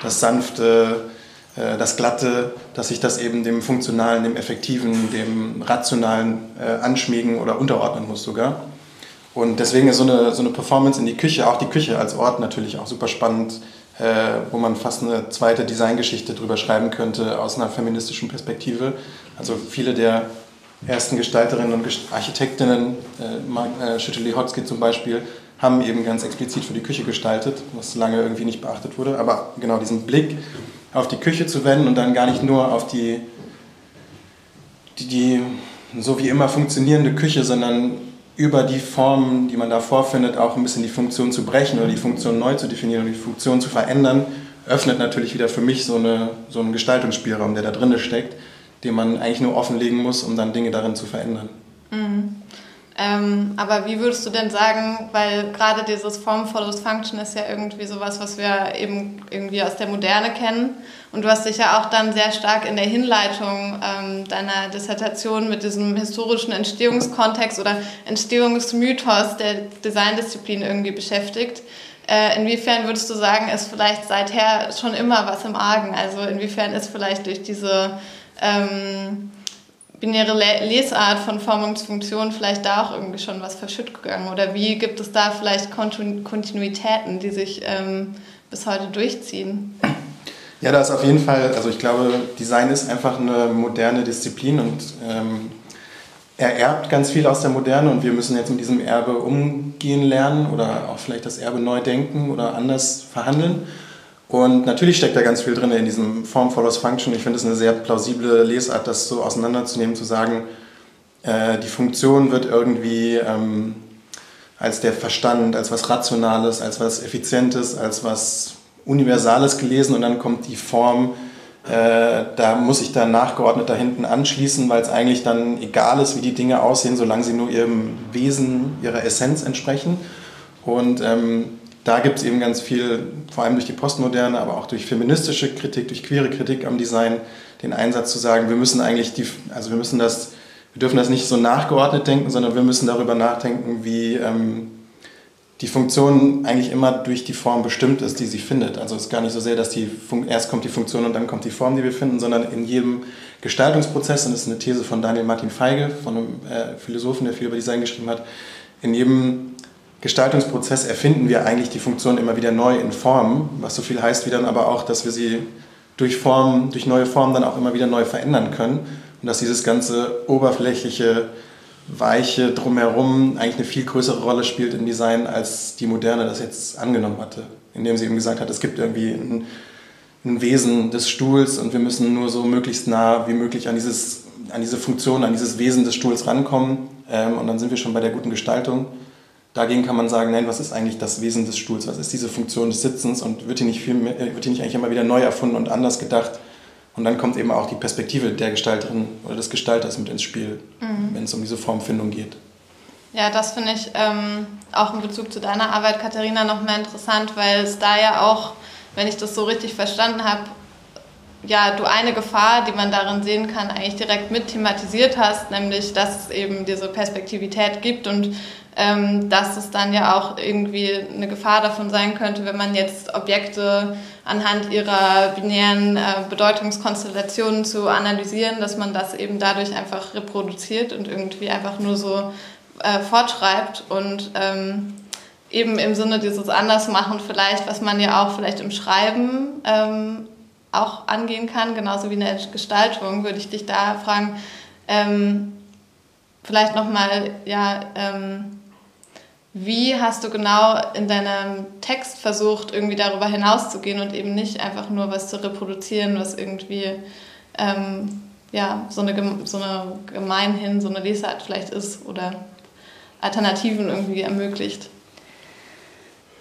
das Sanfte, äh, das Glatte, dass sich das eben dem Funktionalen, dem Effektiven, dem Rationalen äh, anschmiegen oder unterordnen muss sogar. Und deswegen ist so eine, so eine Performance in die Küche, auch die Küche als Ort natürlich auch super spannend äh, wo man fast eine zweite Designgeschichte drüber schreiben könnte aus einer feministischen Perspektive. Also viele der ersten Gestalterinnen und Architektinnen, äh, äh, Schütteli-Hotzky zum Beispiel, haben eben ganz explizit für die Küche gestaltet, was lange irgendwie nicht beachtet wurde. Aber genau diesen Blick auf die Küche zu wenden und dann gar nicht nur auf die, die, die so wie immer funktionierende Küche, sondern über die Formen, die man da vorfindet, auch ein bisschen die Funktion zu brechen oder die Funktion neu zu definieren oder die Funktion zu verändern, öffnet natürlich wieder für mich so, eine, so einen Gestaltungsspielraum, der da drin steckt, den man eigentlich nur offenlegen muss, um dann Dinge darin zu verändern. Mhm. Ähm, aber wie würdest du denn sagen, weil gerade dieses Form follows Function ist ja irgendwie sowas, was wir eben irgendwie aus der Moderne kennen. Und du hast dich ja auch dann sehr stark in der Hinleitung ähm, deiner Dissertation mit diesem historischen Entstehungskontext oder Entstehungsmythos der Designdisziplin irgendwie beschäftigt. Äh, inwiefern würdest du sagen, ist vielleicht seither schon immer was im Argen? Also inwiefern ist vielleicht durch diese ähm, binäre Lesart von Formungsfunktion vielleicht da auch irgendwie schon was verschütt gegangen? Oder wie gibt es da vielleicht Kontinuitäten, die sich ähm, bis heute durchziehen? Ja, da ist auf jeden Fall, also ich glaube, Design ist einfach eine moderne Disziplin und ähm, er erbt ganz viel aus der Moderne und wir müssen jetzt mit diesem Erbe umgehen lernen oder auch vielleicht das Erbe neu denken oder anders verhandeln. Und natürlich steckt da ganz viel drin in diesem Form follows Function. Ich finde es eine sehr plausible Lesart, das so auseinanderzunehmen, zu sagen, äh, die Funktion wird irgendwie ähm, als der Verstand, als was Rationales, als was Effizientes, als was Universales gelesen und dann kommt die Form, äh, da muss ich dann nachgeordnet da hinten anschließen, weil es eigentlich dann egal ist, wie die Dinge aussehen, solange sie nur ihrem Wesen, ihrer Essenz entsprechen. Und ähm, da gibt es eben ganz viel, vor allem durch die Postmoderne, aber auch durch feministische Kritik, durch queere Kritik am Design, den Einsatz zu sagen, wir müssen eigentlich die, also wir müssen das, wir dürfen das nicht so nachgeordnet denken, sondern wir müssen darüber nachdenken, wie ähm, die Funktion eigentlich immer durch die Form bestimmt ist, die sie findet. Also es ist gar nicht so sehr, dass die Fun erst kommt die Funktion und dann kommt die Form, die wir finden, sondern in jedem Gestaltungsprozess, und das ist eine These von Daniel Martin Feige, von einem äh, Philosophen, der viel über Design geschrieben hat, in jedem Gestaltungsprozess erfinden wir eigentlich die Funktion immer wieder neu in Form, was so viel heißt wie dann aber auch, dass wir sie durch Form, durch neue Formen dann auch immer wieder neu verändern können und dass dieses ganze oberflächliche, weiche drumherum eigentlich eine viel größere Rolle spielt im Design, als die Moderne das jetzt angenommen hatte, indem sie eben gesagt hat, es gibt irgendwie ein, ein Wesen des Stuhls und wir müssen nur so möglichst nah wie möglich an dieses an diese Funktion, an dieses Wesen des Stuhls rankommen ähm, und dann sind wir schon bei der guten Gestaltung. Dagegen kann man sagen, nein, was ist eigentlich das Wesen des Stuhls? Was ist diese Funktion des Sitzens? Und wird hier nicht, viel mehr, äh, wird hier nicht eigentlich immer wieder neu erfunden und anders gedacht? Und dann kommt eben auch die Perspektive der Gestalterin oder des Gestalters mit ins Spiel, mhm. wenn es um diese Formfindung geht. Ja, das finde ich ähm, auch in Bezug zu deiner Arbeit, Katharina, noch mehr interessant, weil es da ja auch, wenn ich das so richtig verstanden habe, ja, du eine Gefahr, die man darin sehen kann, eigentlich direkt mit thematisiert hast, nämlich dass es eben diese Perspektivität gibt und ähm, dass es dann ja auch irgendwie eine Gefahr davon sein könnte, wenn man jetzt Objekte anhand ihrer binären äh, Bedeutungskonstellationen zu analysieren, dass man das eben dadurch einfach reproduziert und irgendwie einfach nur so äh, fortschreibt und ähm, eben im Sinne dieses Andersmachen vielleicht, was man ja auch vielleicht im Schreiben ähm, auch angehen kann, genauso wie in der Gestaltung, würde ich dich da fragen, ähm, vielleicht nochmal, ja, ähm, wie hast du genau in deinem Text versucht, irgendwie darüber hinauszugehen und eben nicht einfach nur was zu reproduzieren, was irgendwie ähm, ja, so, eine, so eine gemeinhin, so eine Lesart vielleicht ist oder Alternativen irgendwie ermöglicht?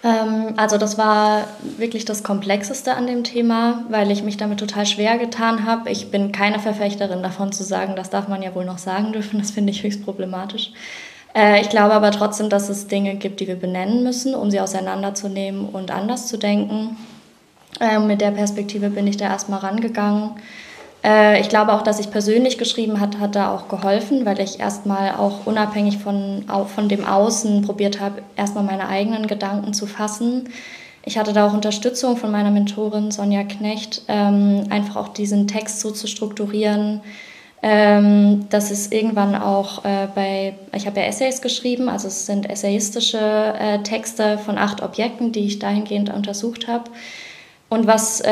Ähm, also das war wirklich das Komplexeste an dem Thema, weil ich mich damit total schwer getan habe. Ich bin keine Verfechterin davon zu sagen, das darf man ja wohl noch sagen dürfen, das finde ich höchst problematisch. Äh, ich glaube aber trotzdem, dass es Dinge gibt, die wir benennen müssen, um sie auseinanderzunehmen und anders zu denken. Äh, mit der Perspektive bin ich da erstmal rangegangen. Äh, ich glaube auch, dass ich persönlich geschrieben hat, hat da auch geholfen, weil ich erstmal auch unabhängig von, von dem Außen probiert habe, erstmal meine eigenen Gedanken zu fassen. Ich hatte da auch Unterstützung von meiner Mentorin Sonja Knecht, ähm, einfach auch diesen Text so zu strukturieren, ähm, das ist irgendwann auch äh, bei, ich habe ja Essays geschrieben, also es sind essayistische äh, Texte von acht Objekten, die ich dahingehend untersucht habe. Und was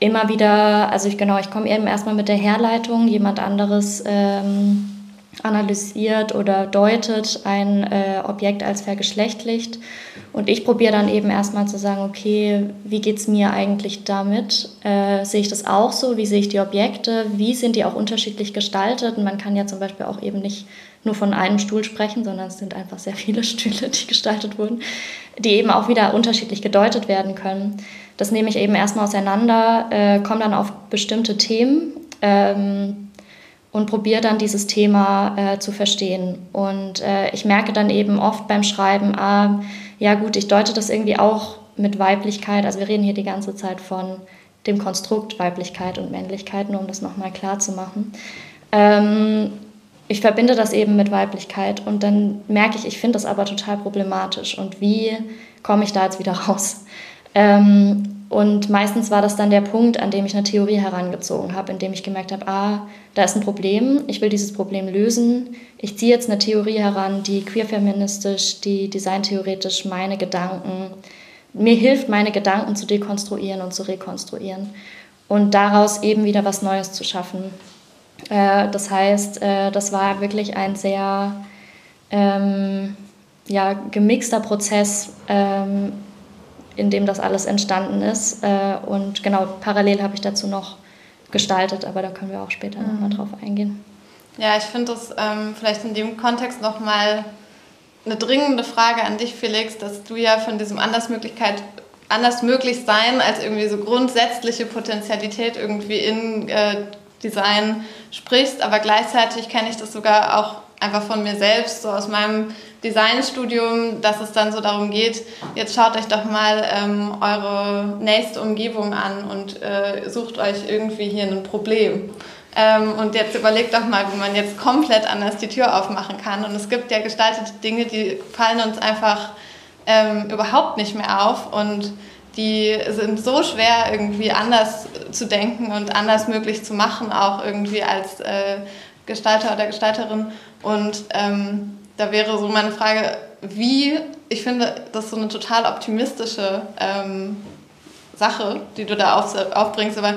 immer wieder, also ich genau, ich komme eben erstmal mit der Herleitung, jemand anderes ähm, analysiert oder deutet ein äh, Objekt als vergeschlechtlicht. Und ich probiere dann eben erstmal zu sagen, okay, wie geht es mir eigentlich damit? Äh, sehe ich das auch so? Wie sehe ich die Objekte? Wie sind die auch unterschiedlich gestaltet? Und man kann ja zum Beispiel auch eben nicht nur von einem Stuhl sprechen, sondern es sind einfach sehr viele Stühle, die gestaltet wurden, die eben auch wieder unterschiedlich gedeutet werden können. Das nehme ich eben erstmal auseinander, äh, komme dann auf bestimmte Themen. Ähm, und probiere dann dieses Thema äh, zu verstehen. Und äh, ich merke dann eben oft beim Schreiben, ah, ja gut, ich deute das irgendwie auch mit Weiblichkeit. Also wir reden hier die ganze Zeit von dem Konstrukt Weiblichkeit und Männlichkeit, nur um das nochmal klar zu machen. Ähm, ich verbinde das eben mit Weiblichkeit und dann merke ich, ich finde das aber total problematisch. Und wie komme ich da jetzt wieder raus? Ähm, und meistens war das dann der Punkt, an dem ich eine Theorie herangezogen habe, in dem ich gemerkt habe, ah, da ist ein Problem, ich will dieses Problem lösen. Ich ziehe jetzt eine Theorie heran, die queerfeministisch, die designtheoretisch meine Gedanken, mir hilft, meine Gedanken zu dekonstruieren und zu rekonstruieren und daraus eben wieder was Neues zu schaffen. Äh, das heißt, äh, das war wirklich ein sehr ähm, ja, gemixter Prozess. Ähm, in dem das alles entstanden ist. Äh, und genau, parallel habe ich dazu noch gestaltet, aber da können wir auch später mhm. nochmal drauf eingehen. Ja, ich finde das ähm, vielleicht in dem Kontext nochmal eine dringende Frage an dich, Felix, dass du ja von diesem Andersmöglichkeit, anders möglich sein als irgendwie so grundsätzliche Potentialität irgendwie in äh, Design sprichst, aber gleichzeitig kenne ich das sogar auch einfach von mir selbst, so aus meinem Designstudium, dass es dann so darum geht, jetzt schaut euch doch mal ähm, eure nächste Umgebung an und äh, sucht euch irgendwie hier ein Problem. Ähm, und jetzt überlegt doch mal, wie man jetzt komplett anders die Tür aufmachen kann. Und es gibt ja gestaltete Dinge, die fallen uns einfach ähm, überhaupt nicht mehr auf und die sind so schwer irgendwie anders zu denken und anders möglich zu machen, auch irgendwie als äh, Gestalter oder Gestalterin. Und ähm, da wäre so meine Frage, wie, ich finde, das ist so eine total optimistische ähm, Sache, die du da auf, aufbringst, aber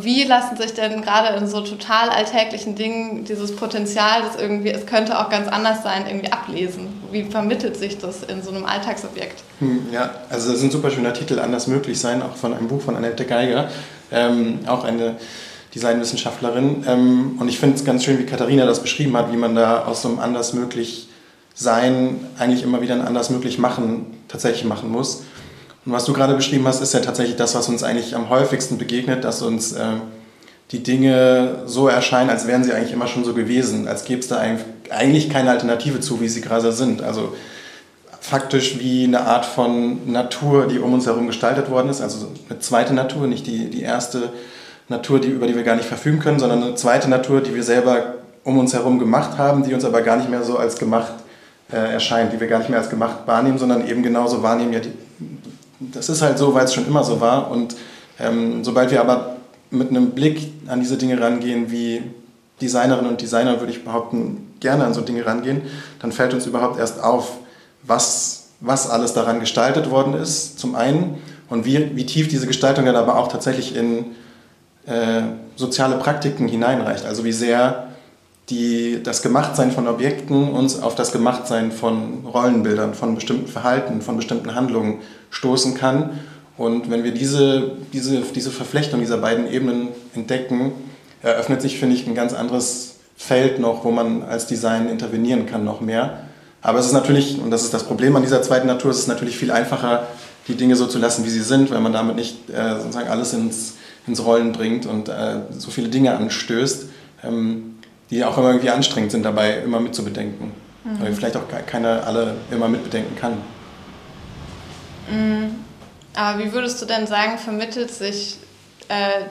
wie lassen sich denn gerade in so total alltäglichen Dingen dieses Potenzial, das irgendwie, es könnte auch ganz anders sein, irgendwie ablesen? Wie vermittelt sich das in so einem Alltagsobjekt? Hm, ja, also das ist ein super schöner Titel, Anders möglich sein, auch von einem Buch von Annette Geiger, ähm, auch eine Designwissenschaftlerin. Ähm, und ich finde es ganz schön, wie Katharina das beschrieben hat, wie man da aus so einem anders möglich sein eigentlich immer wieder ein anders möglich machen tatsächlich machen muss. Und was du gerade beschrieben hast, ist ja tatsächlich das, was uns eigentlich am häufigsten begegnet, dass uns äh, die Dinge so erscheinen, als wären sie eigentlich immer schon so gewesen, als gäbe es da eigentlich keine Alternative zu, wie sie gerade sind. Also faktisch wie eine Art von Natur, die um uns herum gestaltet worden ist, also eine zweite Natur, nicht die, die erste Natur, die, über die wir gar nicht verfügen können, sondern eine zweite Natur, die wir selber um uns herum gemacht haben, die uns aber gar nicht mehr so als gemacht äh, erscheint, die wir gar nicht mehr als gemacht wahrnehmen, sondern eben genauso wahrnehmen, ja, die, das ist halt so, weil es schon immer so war. Und ähm, sobald wir aber mit einem Blick an diese Dinge rangehen, wie Designerinnen und Designer, würde ich behaupten, gerne an so Dinge rangehen, dann fällt uns überhaupt erst auf, was, was alles daran gestaltet worden ist, zum einen, und wie, wie tief diese Gestaltung dann aber auch tatsächlich in äh, soziale Praktiken hineinreicht. Also wie sehr die, das Gemachtsein von Objekten uns auf das Gemachtsein von Rollenbildern, von bestimmten Verhalten, von bestimmten Handlungen stoßen kann. Und wenn wir diese, diese, diese Verflechtung dieser beiden Ebenen entdecken, eröffnet sich, finde ich, ein ganz anderes Feld noch, wo man als Design intervenieren kann, noch mehr. Aber es ist natürlich, und das ist das Problem an dieser zweiten Natur, es ist natürlich viel einfacher, die Dinge so zu lassen, wie sie sind, weil man damit nicht äh, sozusagen alles ins, ins Rollen bringt und äh, so viele Dinge anstößt. Ähm, die auch immer irgendwie anstrengend sind, dabei immer mitzubedenken. Mhm. Weil vielleicht auch keiner alle immer mitbedenken kann. Mhm. Aber wie würdest du denn sagen, vermittelt sich äh,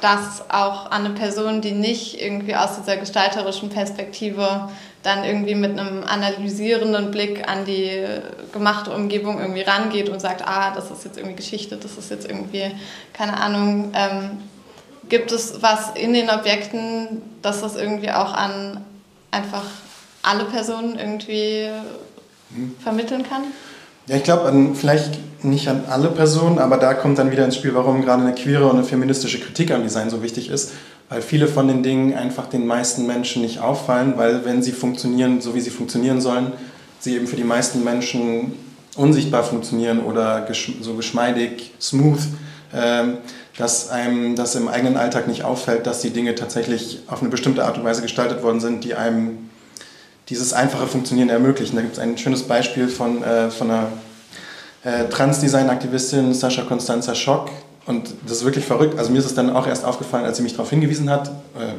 das auch an eine Person, die nicht irgendwie aus dieser gestalterischen Perspektive dann irgendwie mit einem analysierenden Blick an die gemachte Umgebung irgendwie rangeht und sagt, ah, das ist jetzt irgendwie Geschichte, das ist jetzt irgendwie, keine Ahnung, ähm, Gibt es was in den Objekten, dass das irgendwie auch an einfach alle Personen irgendwie hm. vermitteln kann? Ja, ich glaube, vielleicht nicht an alle Personen, aber da kommt dann wieder ins Spiel, warum gerade eine queere und eine feministische Kritik am Design so wichtig ist, weil viele von den Dingen einfach den meisten Menschen nicht auffallen, weil wenn sie funktionieren, so wie sie funktionieren sollen, sie eben für die meisten Menschen unsichtbar funktionieren oder so geschmeidig, smooth. Ähm, dass einem das im eigenen Alltag nicht auffällt, dass die Dinge tatsächlich auf eine bestimmte Art und Weise gestaltet worden sind, die einem dieses einfache Funktionieren ermöglichen. Da gibt es ein schönes Beispiel von, äh, von einer äh, Transdesign-Aktivistin, Sascha Constanza Schock. Und das ist wirklich verrückt. Also mir ist es dann auch erst aufgefallen, als sie mich darauf hingewiesen hat, äh,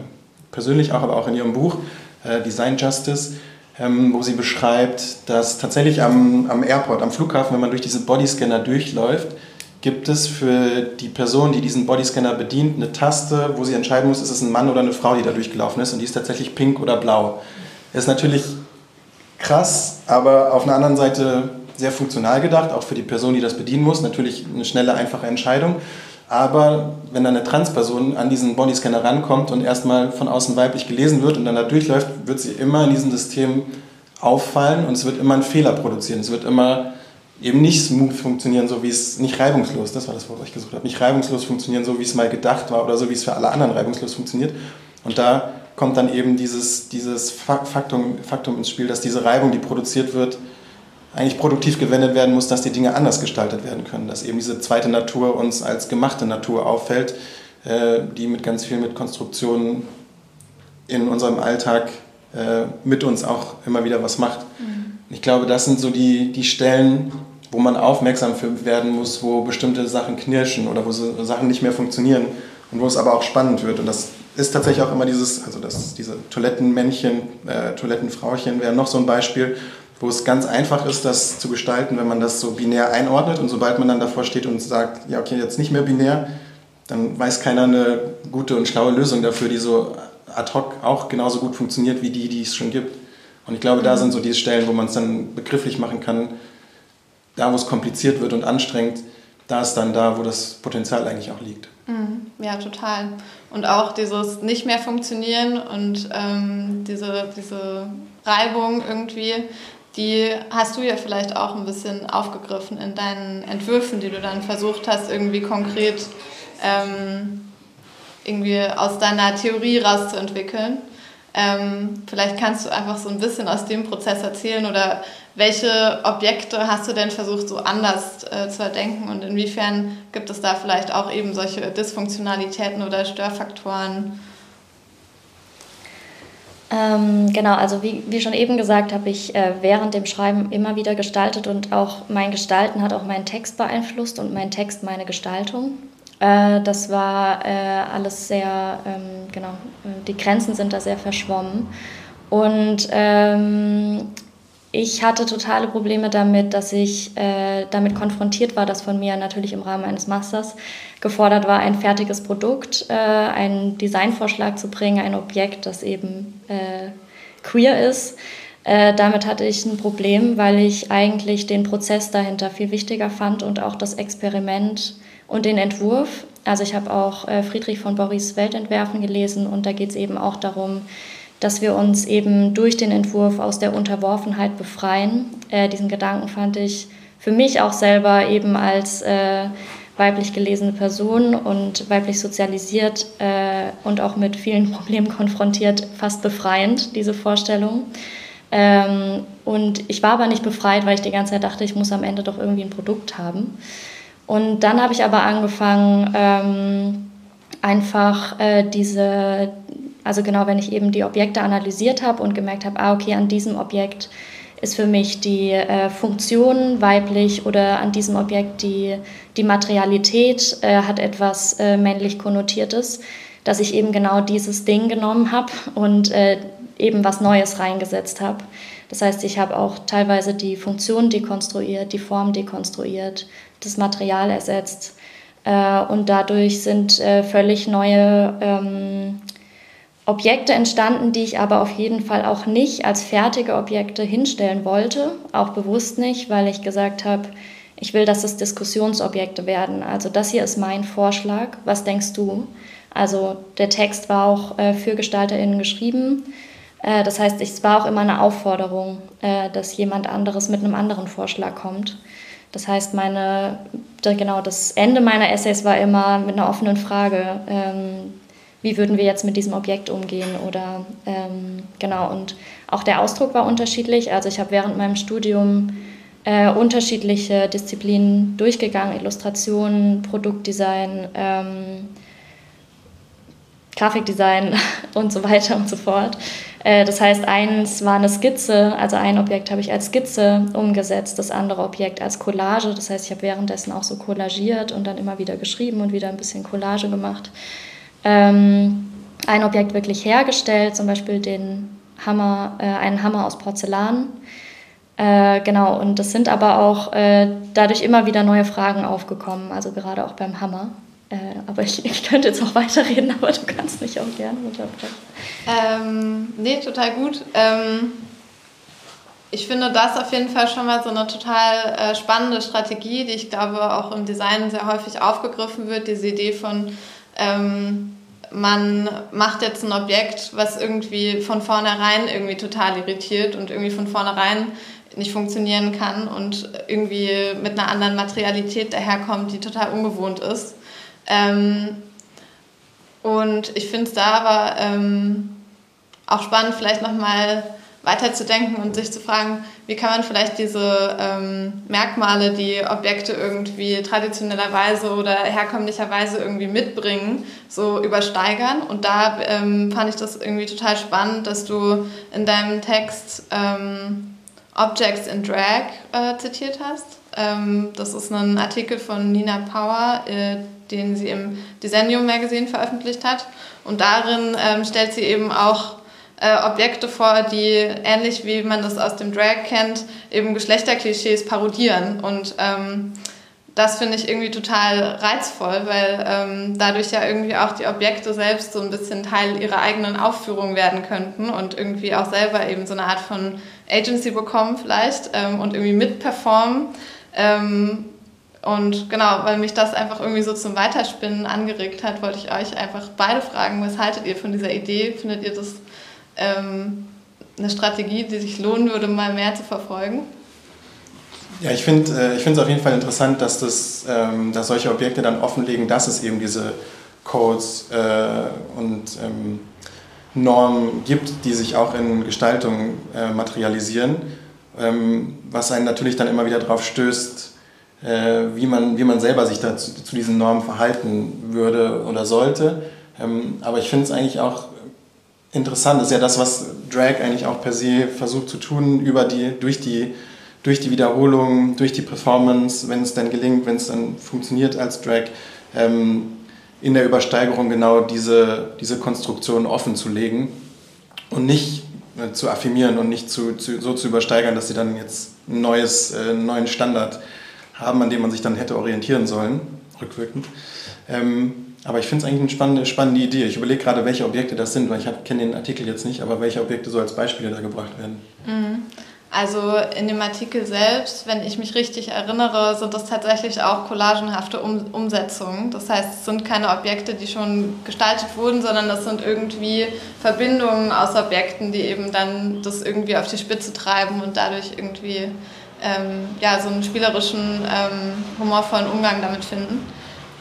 persönlich auch, aber auch in ihrem Buch äh, Design Justice, ähm, wo sie beschreibt, dass tatsächlich am, am Airport, am Flughafen, wenn man durch diese Bodyscanner durchläuft, gibt es für die Person, die diesen Bodyscanner bedient, eine Taste, wo sie entscheiden muss, ist es ein Mann oder eine Frau, die da durchgelaufen ist und die ist tatsächlich pink oder blau. Ist natürlich krass, aber auf einer anderen Seite sehr funktional gedacht, auch für die Person, die das bedienen muss. Natürlich eine schnelle, einfache Entscheidung. Aber wenn dann eine Transperson an diesen Bodyscanner rankommt und erstmal von außen weiblich gelesen wird und dann da durchläuft, wird sie immer in diesem System auffallen und es wird immer einen Fehler produzieren. Es wird immer eben nicht smooth funktionieren, so wie es nicht reibungslos, das war das Wort, was ich gesucht habe, nicht reibungslos funktionieren, so wie es mal gedacht war oder so wie es für alle anderen reibungslos funktioniert. Und da kommt dann eben dieses, dieses Faktum, Faktum ins Spiel, dass diese Reibung, die produziert wird, eigentlich produktiv gewendet werden muss, dass die Dinge anders gestaltet werden können, dass eben diese zweite Natur uns als gemachte Natur auffällt, äh, die mit ganz viel mit Konstruktionen in unserem Alltag äh, mit uns auch immer wieder was macht. Mhm. Ich glaube, das sind so die, die Stellen, wo man aufmerksam werden muss, wo bestimmte Sachen knirschen oder wo so Sachen nicht mehr funktionieren und wo es aber auch spannend wird. Und das ist tatsächlich auch immer dieses, also das, diese Toilettenmännchen, äh, Toilettenfrauchen wäre noch so ein Beispiel, wo es ganz einfach ist, das zu gestalten, wenn man das so binär einordnet und sobald man dann davor steht und sagt, ja okay, jetzt nicht mehr binär, dann weiß keiner eine gute und schlaue Lösung dafür, die so ad hoc auch genauso gut funktioniert wie die, die es schon gibt. Und ich glaube, da mhm. sind so die Stellen, wo man es dann begrifflich machen kann, da, wo es kompliziert wird und anstrengend, da ist dann da, wo das Potenzial eigentlich auch liegt. Mhm. Ja, total. Und auch dieses nicht mehr funktionieren und ähm, diese, diese Reibung irgendwie, die hast du ja vielleicht auch ein bisschen aufgegriffen in deinen Entwürfen, die du dann versucht hast, irgendwie konkret ähm, irgendwie aus deiner Theorie rauszuentwickeln. Ähm, vielleicht kannst du einfach so ein bisschen aus dem Prozess erzählen oder welche Objekte hast du denn versucht so anders äh, zu erdenken und inwiefern gibt es da vielleicht auch eben solche Dysfunktionalitäten oder Störfaktoren? Ähm, genau, also wie, wie schon eben gesagt, habe ich äh, während dem Schreiben immer wieder gestaltet und auch mein Gestalten hat auch meinen Text beeinflusst und mein Text meine Gestaltung. Äh, das war äh, alles sehr, ähm, genau, äh, die Grenzen sind da sehr verschwommen. Und ähm, ich hatte totale Probleme damit, dass ich äh, damit konfrontiert war, dass von mir natürlich im Rahmen eines Masters gefordert war, ein fertiges Produkt, äh, einen Designvorschlag zu bringen, ein Objekt, das eben äh, queer ist. Äh, damit hatte ich ein Problem, weil ich eigentlich den Prozess dahinter viel wichtiger fand und auch das Experiment und den Entwurf. Also ich habe auch äh, Friedrich von Boris Weltentwerfen gelesen und da geht es eben auch darum, dass wir uns eben durch den Entwurf aus der Unterworfenheit befreien. Äh, diesen Gedanken fand ich für mich auch selber eben als äh, weiblich gelesene Person und weiblich sozialisiert äh, und auch mit vielen Problemen konfrontiert, fast befreiend, diese Vorstellung. Ähm, und ich war aber nicht befreit, weil ich die ganze Zeit dachte, ich muss am Ende doch irgendwie ein Produkt haben. Und dann habe ich aber angefangen, ähm, einfach äh, diese, also genau, wenn ich eben die Objekte analysiert habe und gemerkt habe, ah, okay, an diesem Objekt ist für mich die äh, Funktion weiblich oder an diesem Objekt die, die Materialität äh, hat etwas äh, männlich Konnotiertes, dass ich eben genau dieses Ding genommen habe und äh, eben was Neues reingesetzt habe. Das heißt, ich habe auch teilweise die Funktion dekonstruiert, die Form dekonstruiert, das Material ersetzt. Äh, und dadurch sind äh, völlig neue ähm, Objekte entstanden, die ich aber auf jeden Fall auch nicht als fertige Objekte hinstellen wollte, auch bewusst nicht, weil ich gesagt habe, ich will, dass es Diskussionsobjekte werden. Also das hier ist mein Vorschlag. Was denkst du? Also der Text war auch äh, für Gestalterinnen geschrieben. Äh, das heißt, es war auch immer eine Aufforderung, äh, dass jemand anderes mit einem anderen Vorschlag kommt. Das heißt, meine, genau das Ende meiner Essays war immer mit einer offenen Frage, ähm, wie würden wir jetzt mit diesem Objekt umgehen oder ähm, genau und auch der Ausdruck war unterschiedlich. Also ich habe während meinem Studium äh, unterschiedliche Disziplinen durchgegangen, Illustration, Produktdesign, ähm, Grafikdesign und so weiter und so fort. Äh, das heißt, eins war eine Skizze, also ein Objekt habe ich als Skizze umgesetzt, das andere Objekt als Collage. Das heißt, ich habe währenddessen auch so collagiert und dann immer wieder geschrieben und wieder ein bisschen Collage gemacht. Ähm, ein Objekt wirklich hergestellt, zum Beispiel den Hammer, äh, einen Hammer aus Porzellan. Äh, genau, und es sind aber auch äh, dadurch immer wieder neue Fragen aufgekommen, also gerade auch beim Hammer. Äh, aber ich, ich könnte jetzt auch weiterreden, aber du kannst mich auch gerne unterbrechen. Ähm, nee, total gut. Ähm, ich finde das auf jeden Fall schon mal so eine total äh, spannende Strategie, die ich glaube auch im Design sehr häufig aufgegriffen wird, diese Idee von ähm, man macht jetzt ein Objekt, was irgendwie von vornherein irgendwie total irritiert und irgendwie von vornherein nicht funktionieren kann und irgendwie mit einer anderen Materialität daherkommt, die total ungewohnt ist. Ähm, und ich finde es da aber ähm, auch spannend, vielleicht nochmal weiterzudenken und sich zu fragen, wie kann man vielleicht diese ähm, Merkmale, die Objekte irgendwie traditionellerweise oder herkömmlicherweise irgendwie mitbringen, so übersteigern. Und da ähm, fand ich das irgendwie total spannend, dass du in deinem Text ähm, Objects in Drag äh, zitiert hast. Ähm, das ist ein Artikel von Nina Power, äh, den sie im Desennium Magazine veröffentlicht hat. Und darin ähm, stellt sie eben auch äh, Objekte vor, die ähnlich wie man das aus dem Drag kennt, eben Geschlechterklischees parodieren. Und ähm, das finde ich irgendwie total reizvoll, weil ähm, dadurch ja irgendwie auch die Objekte selbst so ein bisschen Teil ihrer eigenen Aufführung werden könnten und irgendwie auch selber eben so eine Art von Agency bekommen vielleicht ähm, und irgendwie mitperformen. Ähm, und genau, weil mich das einfach irgendwie so zum Weiterspinnen angeregt hat, wollte ich euch einfach beide fragen, was haltet ihr von dieser Idee? Findet ihr das ähm, eine Strategie, die sich lohnen würde, mal mehr zu verfolgen? Ja, ich finde äh, es auf jeden Fall interessant, dass, das, ähm, dass solche Objekte dann offenlegen, dass es eben diese Codes äh, und ähm, Normen gibt, die sich auch in Gestaltung äh, materialisieren, ähm, was einen natürlich dann immer wieder darauf stößt, äh, wie, man, wie man selber sich dazu, zu diesen Normen verhalten würde oder sollte. Ähm, aber ich finde es eigentlich auch interessant. Das ist ja das, was Drag eigentlich auch per se versucht zu tun, über die, durch, die, durch die Wiederholung, durch die Performance, wenn es dann gelingt, wenn es dann funktioniert als Drag, ähm, in der Übersteigerung genau diese, diese Konstruktion offen zu legen und nicht äh, zu affirmieren und nicht zu, zu, so zu übersteigern, dass sie dann jetzt ein neues, äh, einen neuen Standard haben, an dem man sich dann hätte orientieren sollen, rückwirkend. Ähm, aber ich finde es eigentlich eine spannende, spannende Idee. Ich überlege gerade, welche Objekte das sind, weil ich kenne den Artikel jetzt nicht, aber welche Objekte so als Beispiele da gebracht werden. Mhm. Also in dem Artikel selbst, wenn ich mich richtig erinnere, sind das tatsächlich auch collagenhafte um Umsetzungen. Das heißt, es sind keine Objekte, die schon gestaltet wurden, sondern das sind irgendwie Verbindungen aus Objekten, die eben dann das irgendwie auf die Spitze treiben und dadurch irgendwie ähm, ja, so einen spielerischen, ähm, humorvollen Umgang damit finden.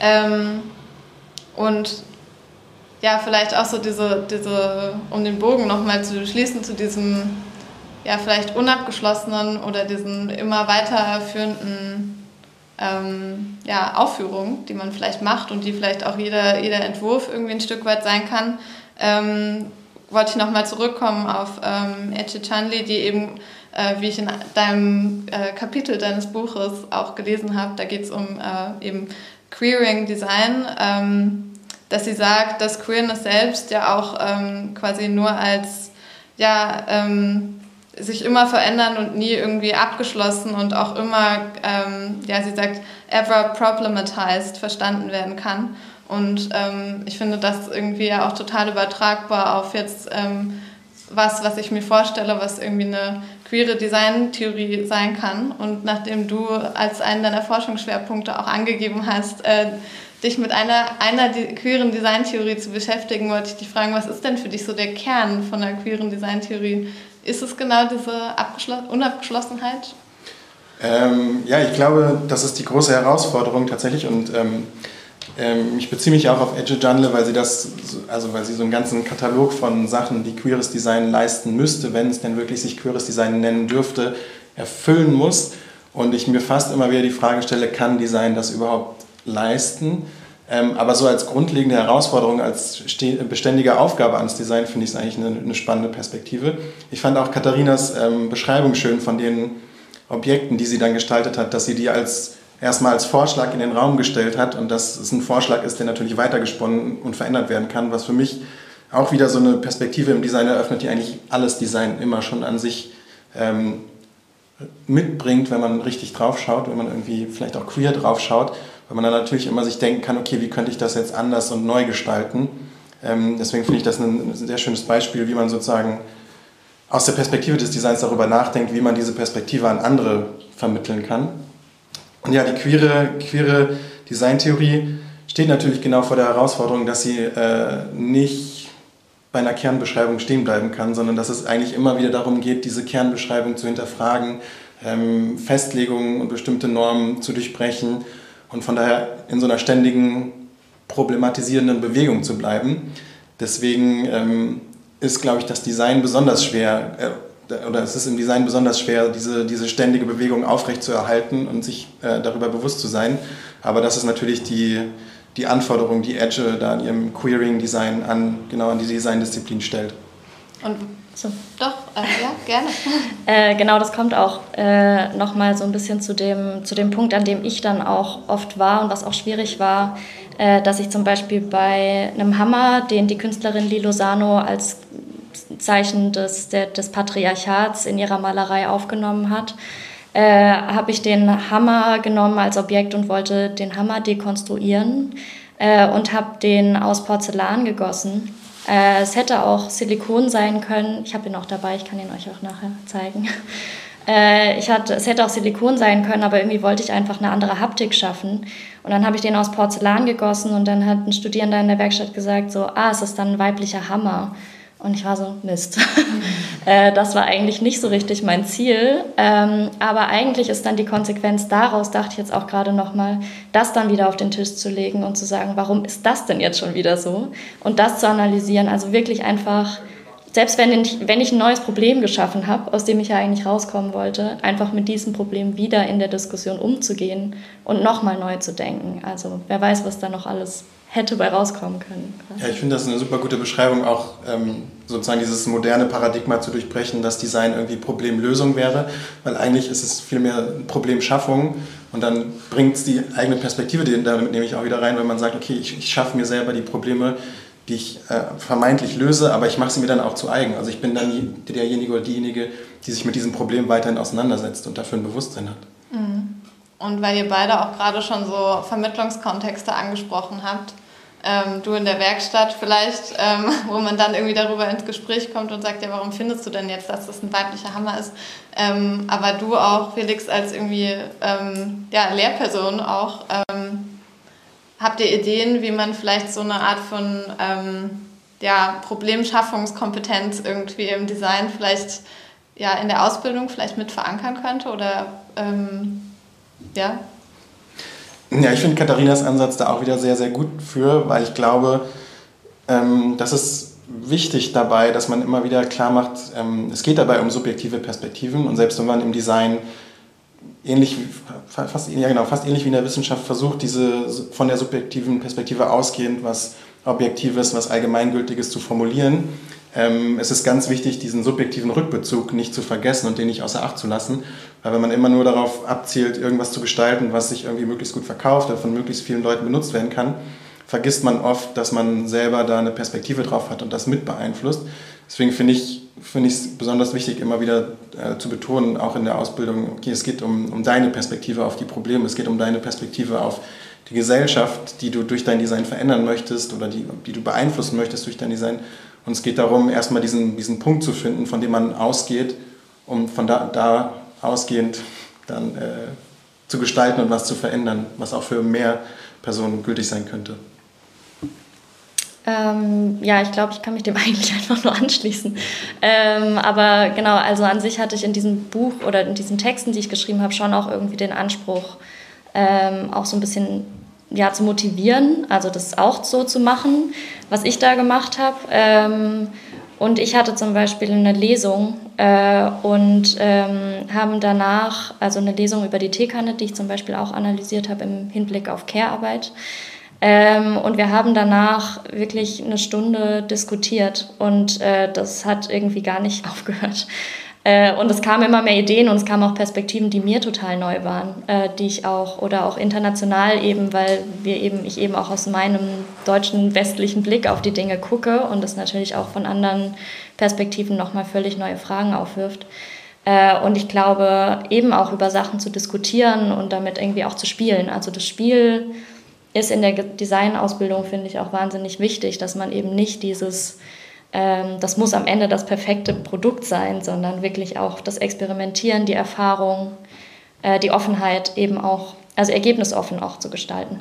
Ähm, und ja, vielleicht auch so diese, diese um den Bogen nochmal zu schließen zu diesem ja, vielleicht unabgeschlossenen oder diesen immer weiterführenden ähm, ja, Aufführungen, die man vielleicht macht und die vielleicht auch jeder, jeder Entwurf irgendwie ein Stück weit sein kann, ähm, wollte ich nochmal zurückkommen auf ähm, Etche Chanli, die eben, äh, wie ich in deinem äh, Kapitel deines Buches auch gelesen habe, da geht es um äh, eben Queering Design, ähm, dass sie sagt, dass Queerness selbst ja auch ähm, quasi nur als ja, ähm, sich immer verändern und nie irgendwie abgeschlossen und auch immer, ähm, ja, sie sagt, ever problematized verstanden werden kann. Und ähm, ich finde das irgendwie ja auch total übertragbar auf jetzt ähm, was, was ich mir vorstelle, was irgendwie eine queere Designtheorie sein kann. Und nachdem du als einen deiner Forschungsschwerpunkte auch angegeben hast, äh, dich mit einer, einer queeren Designtheorie zu beschäftigen, wollte ich dich fragen, was ist denn für dich so der Kern von einer queeren Designtheorie? Ist es genau diese Unabgeschlossenheit? Ähm, ja, ich glaube, das ist die große Herausforderung tatsächlich und ähm, ähm, ich beziehe mich auch auf Edge Janle, weil sie das, also weil sie so einen ganzen Katalog von Sachen, die queeres Design leisten müsste, wenn es denn wirklich sich queeres Design nennen dürfte, erfüllen muss. Und ich mir fast immer wieder die Frage stelle, kann Design das überhaupt leisten? Ähm, aber so als grundlegende Herausforderung, als beständige Aufgabe ans Design finde ich es eigentlich eine, eine, spannende Perspektive. Ich fand auch Katharinas ähm, Beschreibung schön von den Objekten, die sie dann gestaltet hat, dass sie die als erstmal als Vorschlag in den Raum gestellt hat und dass es ein Vorschlag ist, der natürlich weitergesponnen und verändert werden kann, was für mich auch wieder so eine Perspektive im Design eröffnet, die eigentlich alles Design immer schon an sich ähm, mitbringt, wenn man richtig drauf schaut, wenn man irgendwie vielleicht auch queer drauf schaut weil man dann natürlich immer sich denken kann, okay, wie könnte ich das jetzt anders und neu gestalten. Ähm, deswegen finde ich das ein sehr schönes Beispiel, wie man sozusagen aus der Perspektive des Designs darüber nachdenkt, wie man diese Perspektive an andere vermitteln kann. Und ja, die queere, queere Designtheorie steht natürlich genau vor der Herausforderung, dass sie äh, nicht bei einer Kernbeschreibung stehen bleiben kann, sondern dass es eigentlich immer wieder darum geht, diese Kernbeschreibung zu hinterfragen, ähm, Festlegungen und bestimmte Normen zu durchbrechen und von daher in so einer ständigen problematisierenden Bewegung zu bleiben. Deswegen ähm, ist, glaube ich, das Design besonders schwer, äh, oder es ist im Design besonders schwer, diese, diese ständige Bewegung aufrechtzuerhalten und sich äh, darüber bewusst zu sein. Aber das ist natürlich die, die Anforderung, die Edge da in ihrem Queering-Design an, genau an die Designdisziplin stellt. Und so. Doch, äh, ja, gerne. äh, genau, das kommt auch äh, nochmal so ein bisschen zu dem, zu dem Punkt, an dem ich dann auch oft war und was auch schwierig war, äh, dass ich zum Beispiel bei einem Hammer, den die Künstlerin Lilo Sano als Zeichen des, der, des Patriarchats in ihrer Malerei aufgenommen hat, äh, habe ich den Hammer genommen als Objekt und wollte den Hammer dekonstruieren äh, und habe den aus Porzellan gegossen äh, es hätte auch Silikon sein können. Ich habe ihn auch dabei, ich kann ihn euch auch nachher zeigen. Äh, ich hatte, es hätte auch Silikon sein können, aber irgendwie wollte ich einfach eine andere Haptik schaffen. Und dann habe ich den aus Porzellan gegossen und dann hat ein Studierender in der Werkstatt gesagt, so, ah, es ist dann ein weiblicher Hammer. Und ich war so, Mist. äh, das war eigentlich nicht so richtig mein Ziel. Ähm, aber eigentlich ist dann die Konsequenz daraus, dachte ich jetzt auch gerade nochmal, das dann wieder auf den Tisch zu legen und zu sagen, warum ist das denn jetzt schon wieder so? Und das zu analysieren, also wirklich einfach, selbst wenn ich, wenn ich ein neues Problem geschaffen habe, aus dem ich ja eigentlich rauskommen wollte, einfach mit diesem Problem wieder in der Diskussion umzugehen und nochmal neu zu denken. Also wer weiß, was da noch alles hätte bei rauskommen können. Ja, ich finde das eine super gute Beschreibung, auch ähm, sozusagen dieses moderne Paradigma zu durchbrechen, dass Design irgendwie Problemlösung wäre, weil eigentlich ist es vielmehr Problemschaffung und dann bringt es die eigene Perspektive, damit nehme ich auch wieder rein, wenn man sagt, okay, ich, ich schaffe mir selber die Probleme, die ich äh, vermeintlich löse, aber ich mache sie mir dann auch zu eigen. Also ich bin dann derjenige oder diejenige, die sich mit diesem Problem weiterhin auseinandersetzt und dafür ein Bewusstsein hat. Mhm. Und weil ihr beide auch gerade schon so Vermittlungskontexte angesprochen habt, ähm, du in der Werkstatt vielleicht, ähm, wo man dann irgendwie darüber ins Gespräch kommt und sagt, ja, warum findest du denn jetzt, dass das ein weiblicher Hammer ist? Ähm, aber du auch, Felix, als irgendwie ähm, ja, Lehrperson auch, ähm, habt ihr Ideen, wie man vielleicht so eine Art von ähm, ja, Problemschaffungskompetenz irgendwie im Design vielleicht ja, in der Ausbildung vielleicht mit verankern könnte oder ja? Ja, ich finde Katharinas Ansatz da auch wieder sehr, sehr gut für, weil ich glaube, ähm, das ist wichtig dabei, dass man immer wieder klar macht, ähm, es geht dabei um subjektive Perspektiven und selbst wenn man im Design ähnlich, fast, ja genau, fast ähnlich wie in der Wissenschaft versucht, diese von der subjektiven Perspektive ausgehend was Objektives, was Allgemeingültiges zu formulieren, ähm, es ist ganz wichtig, diesen subjektiven Rückbezug nicht zu vergessen und den nicht außer Acht zu lassen. Weil wenn man immer nur darauf abzielt, irgendwas zu gestalten, was sich irgendwie möglichst gut verkauft oder von möglichst vielen Leuten benutzt werden kann, vergisst man oft, dass man selber da eine Perspektive drauf hat und das mit beeinflusst. Deswegen finde ich finde ich es besonders wichtig, immer wieder äh, zu betonen, auch in der Ausbildung, okay, es geht um, um deine Perspektive auf die Probleme, es geht um deine Perspektive auf die Gesellschaft, die du durch dein Design verändern möchtest oder die, die du beeinflussen möchtest durch dein Design. Und es geht darum, erstmal diesen, diesen Punkt zu finden, von dem man ausgeht, um von da, da ausgehend dann äh, zu gestalten und was zu verändern, was auch für mehr Personen gültig sein könnte. Ähm, ja, ich glaube, ich kann mich dem eigentlich einfach nur anschließen. Ähm, aber genau, also an sich hatte ich in diesem Buch oder in diesen Texten, die ich geschrieben habe, schon auch irgendwie den Anspruch, ähm, auch so ein bisschen ja, zu motivieren, also das auch so zu machen, was ich da gemacht habe. Ähm, und ich hatte zum Beispiel eine Lesung äh, und ähm, haben danach, also eine Lesung über die Teekanne, die ich zum Beispiel auch analysiert habe im Hinblick auf Care-Arbeit. Ähm, und wir haben danach wirklich eine Stunde diskutiert und äh, das hat irgendwie gar nicht aufgehört. Äh, und es kamen immer mehr Ideen und es kamen auch Perspektiven, die mir total neu waren, äh, die ich auch oder auch international eben, weil wir eben ich eben auch aus meinem deutschen westlichen Blick auf die Dinge gucke und das natürlich auch von anderen Perspektiven nochmal völlig neue Fragen aufwirft. Äh, und ich glaube, eben auch über Sachen zu diskutieren und damit irgendwie auch zu spielen. Also das Spiel ist in der Designausbildung, finde ich, auch wahnsinnig wichtig, dass man eben nicht dieses das muss am Ende das perfekte Produkt sein, sondern wirklich auch das Experimentieren, die Erfahrung, äh, die Offenheit eben auch, also ergebnisoffen auch zu gestalten.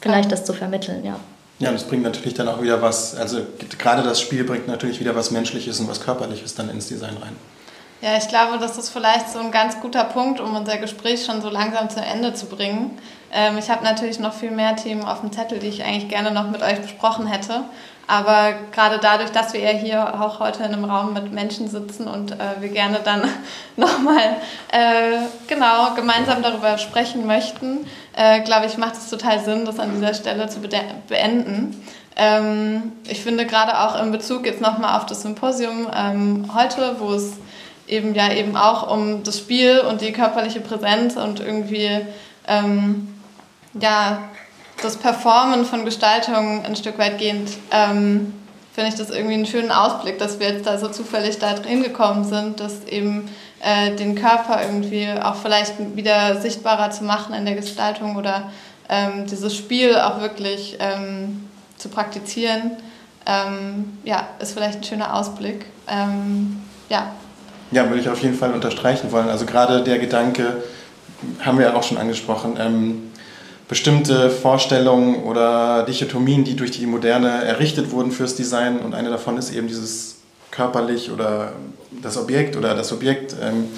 Vielleicht das zu vermitteln, ja. Ja, das bringt natürlich dann auch wieder was, also gerade das Spiel bringt natürlich wieder was Menschliches und was Körperliches dann ins Design rein. Ja, ich glaube, das ist vielleicht so ein ganz guter Punkt, um unser Gespräch schon so langsam zu Ende zu bringen. Ähm, ich habe natürlich noch viel mehr Themen auf dem Zettel, die ich eigentlich gerne noch mit euch besprochen hätte. Aber gerade dadurch, dass wir ja hier auch heute in einem Raum mit Menschen sitzen und äh, wir gerne dann nochmal äh, genau gemeinsam darüber sprechen möchten, äh, glaube ich, macht es total Sinn, das an dieser Stelle zu beenden. Ähm, ich finde gerade auch in Bezug jetzt nochmal auf das Symposium ähm, heute, wo es eben ja eben auch um das Spiel und die körperliche Präsenz und irgendwie ähm, ja das Performen von Gestaltung ein Stück weit gehend, ähm, finde ich das irgendwie einen schönen Ausblick, dass wir jetzt da so zufällig da hingekommen sind, dass eben äh, den Körper irgendwie auch vielleicht wieder sichtbarer zu machen in der Gestaltung oder ähm, dieses Spiel auch wirklich ähm, zu praktizieren. Ähm, ja, ist vielleicht ein schöner Ausblick. Ähm, ja. Ja, würde ich auf jeden Fall unterstreichen wollen. Also gerade der Gedanke, haben wir ja auch schon angesprochen, ähm, bestimmte Vorstellungen oder Dichotomien, die durch die Moderne errichtet wurden fürs Design. Und eine davon ist eben dieses körperlich oder das Objekt oder das Objekt, ähm,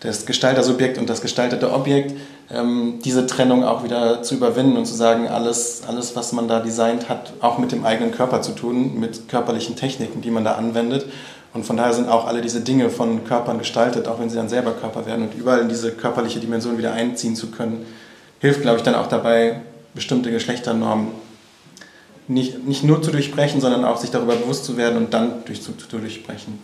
das Gestaltersubjekt und das gestaltete Objekt, ähm, diese Trennung auch wieder zu überwinden und zu sagen, alles, alles, was man da designt hat, auch mit dem eigenen Körper zu tun, mit körperlichen Techniken, die man da anwendet. Und von daher sind auch alle diese Dinge von Körpern gestaltet, auch wenn sie dann selber Körper werden und überall in diese körperliche Dimension wieder einziehen zu können hilft, glaube ich, dann auch dabei, bestimmte Geschlechternormen nicht, nicht nur zu durchbrechen, sondern auch sich darüber bewusst zu werden und dann durch, zu, zu durchbrechen.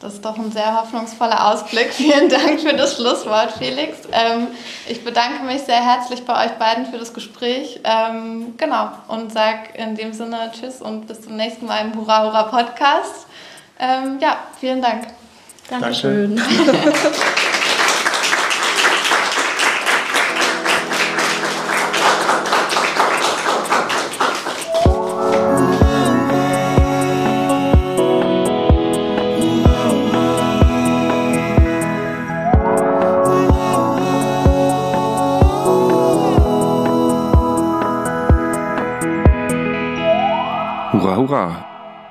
Das ist doch ein sehr hoffnungsvoller Ausblick. Vielen Dank für das Schlusswort, Felix. Ähm, ich bedanke mich sehr herzlich bei euch beiden für das Gespräch. Ähm, genau, und sage in dem Sinne Tschüss und bis zum nächsten Mal im Hurra Hurra Podcast. Ähm, ja, vielen Dank. Dankeschön. Danke.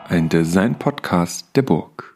Ein Design-Podcast der Burg.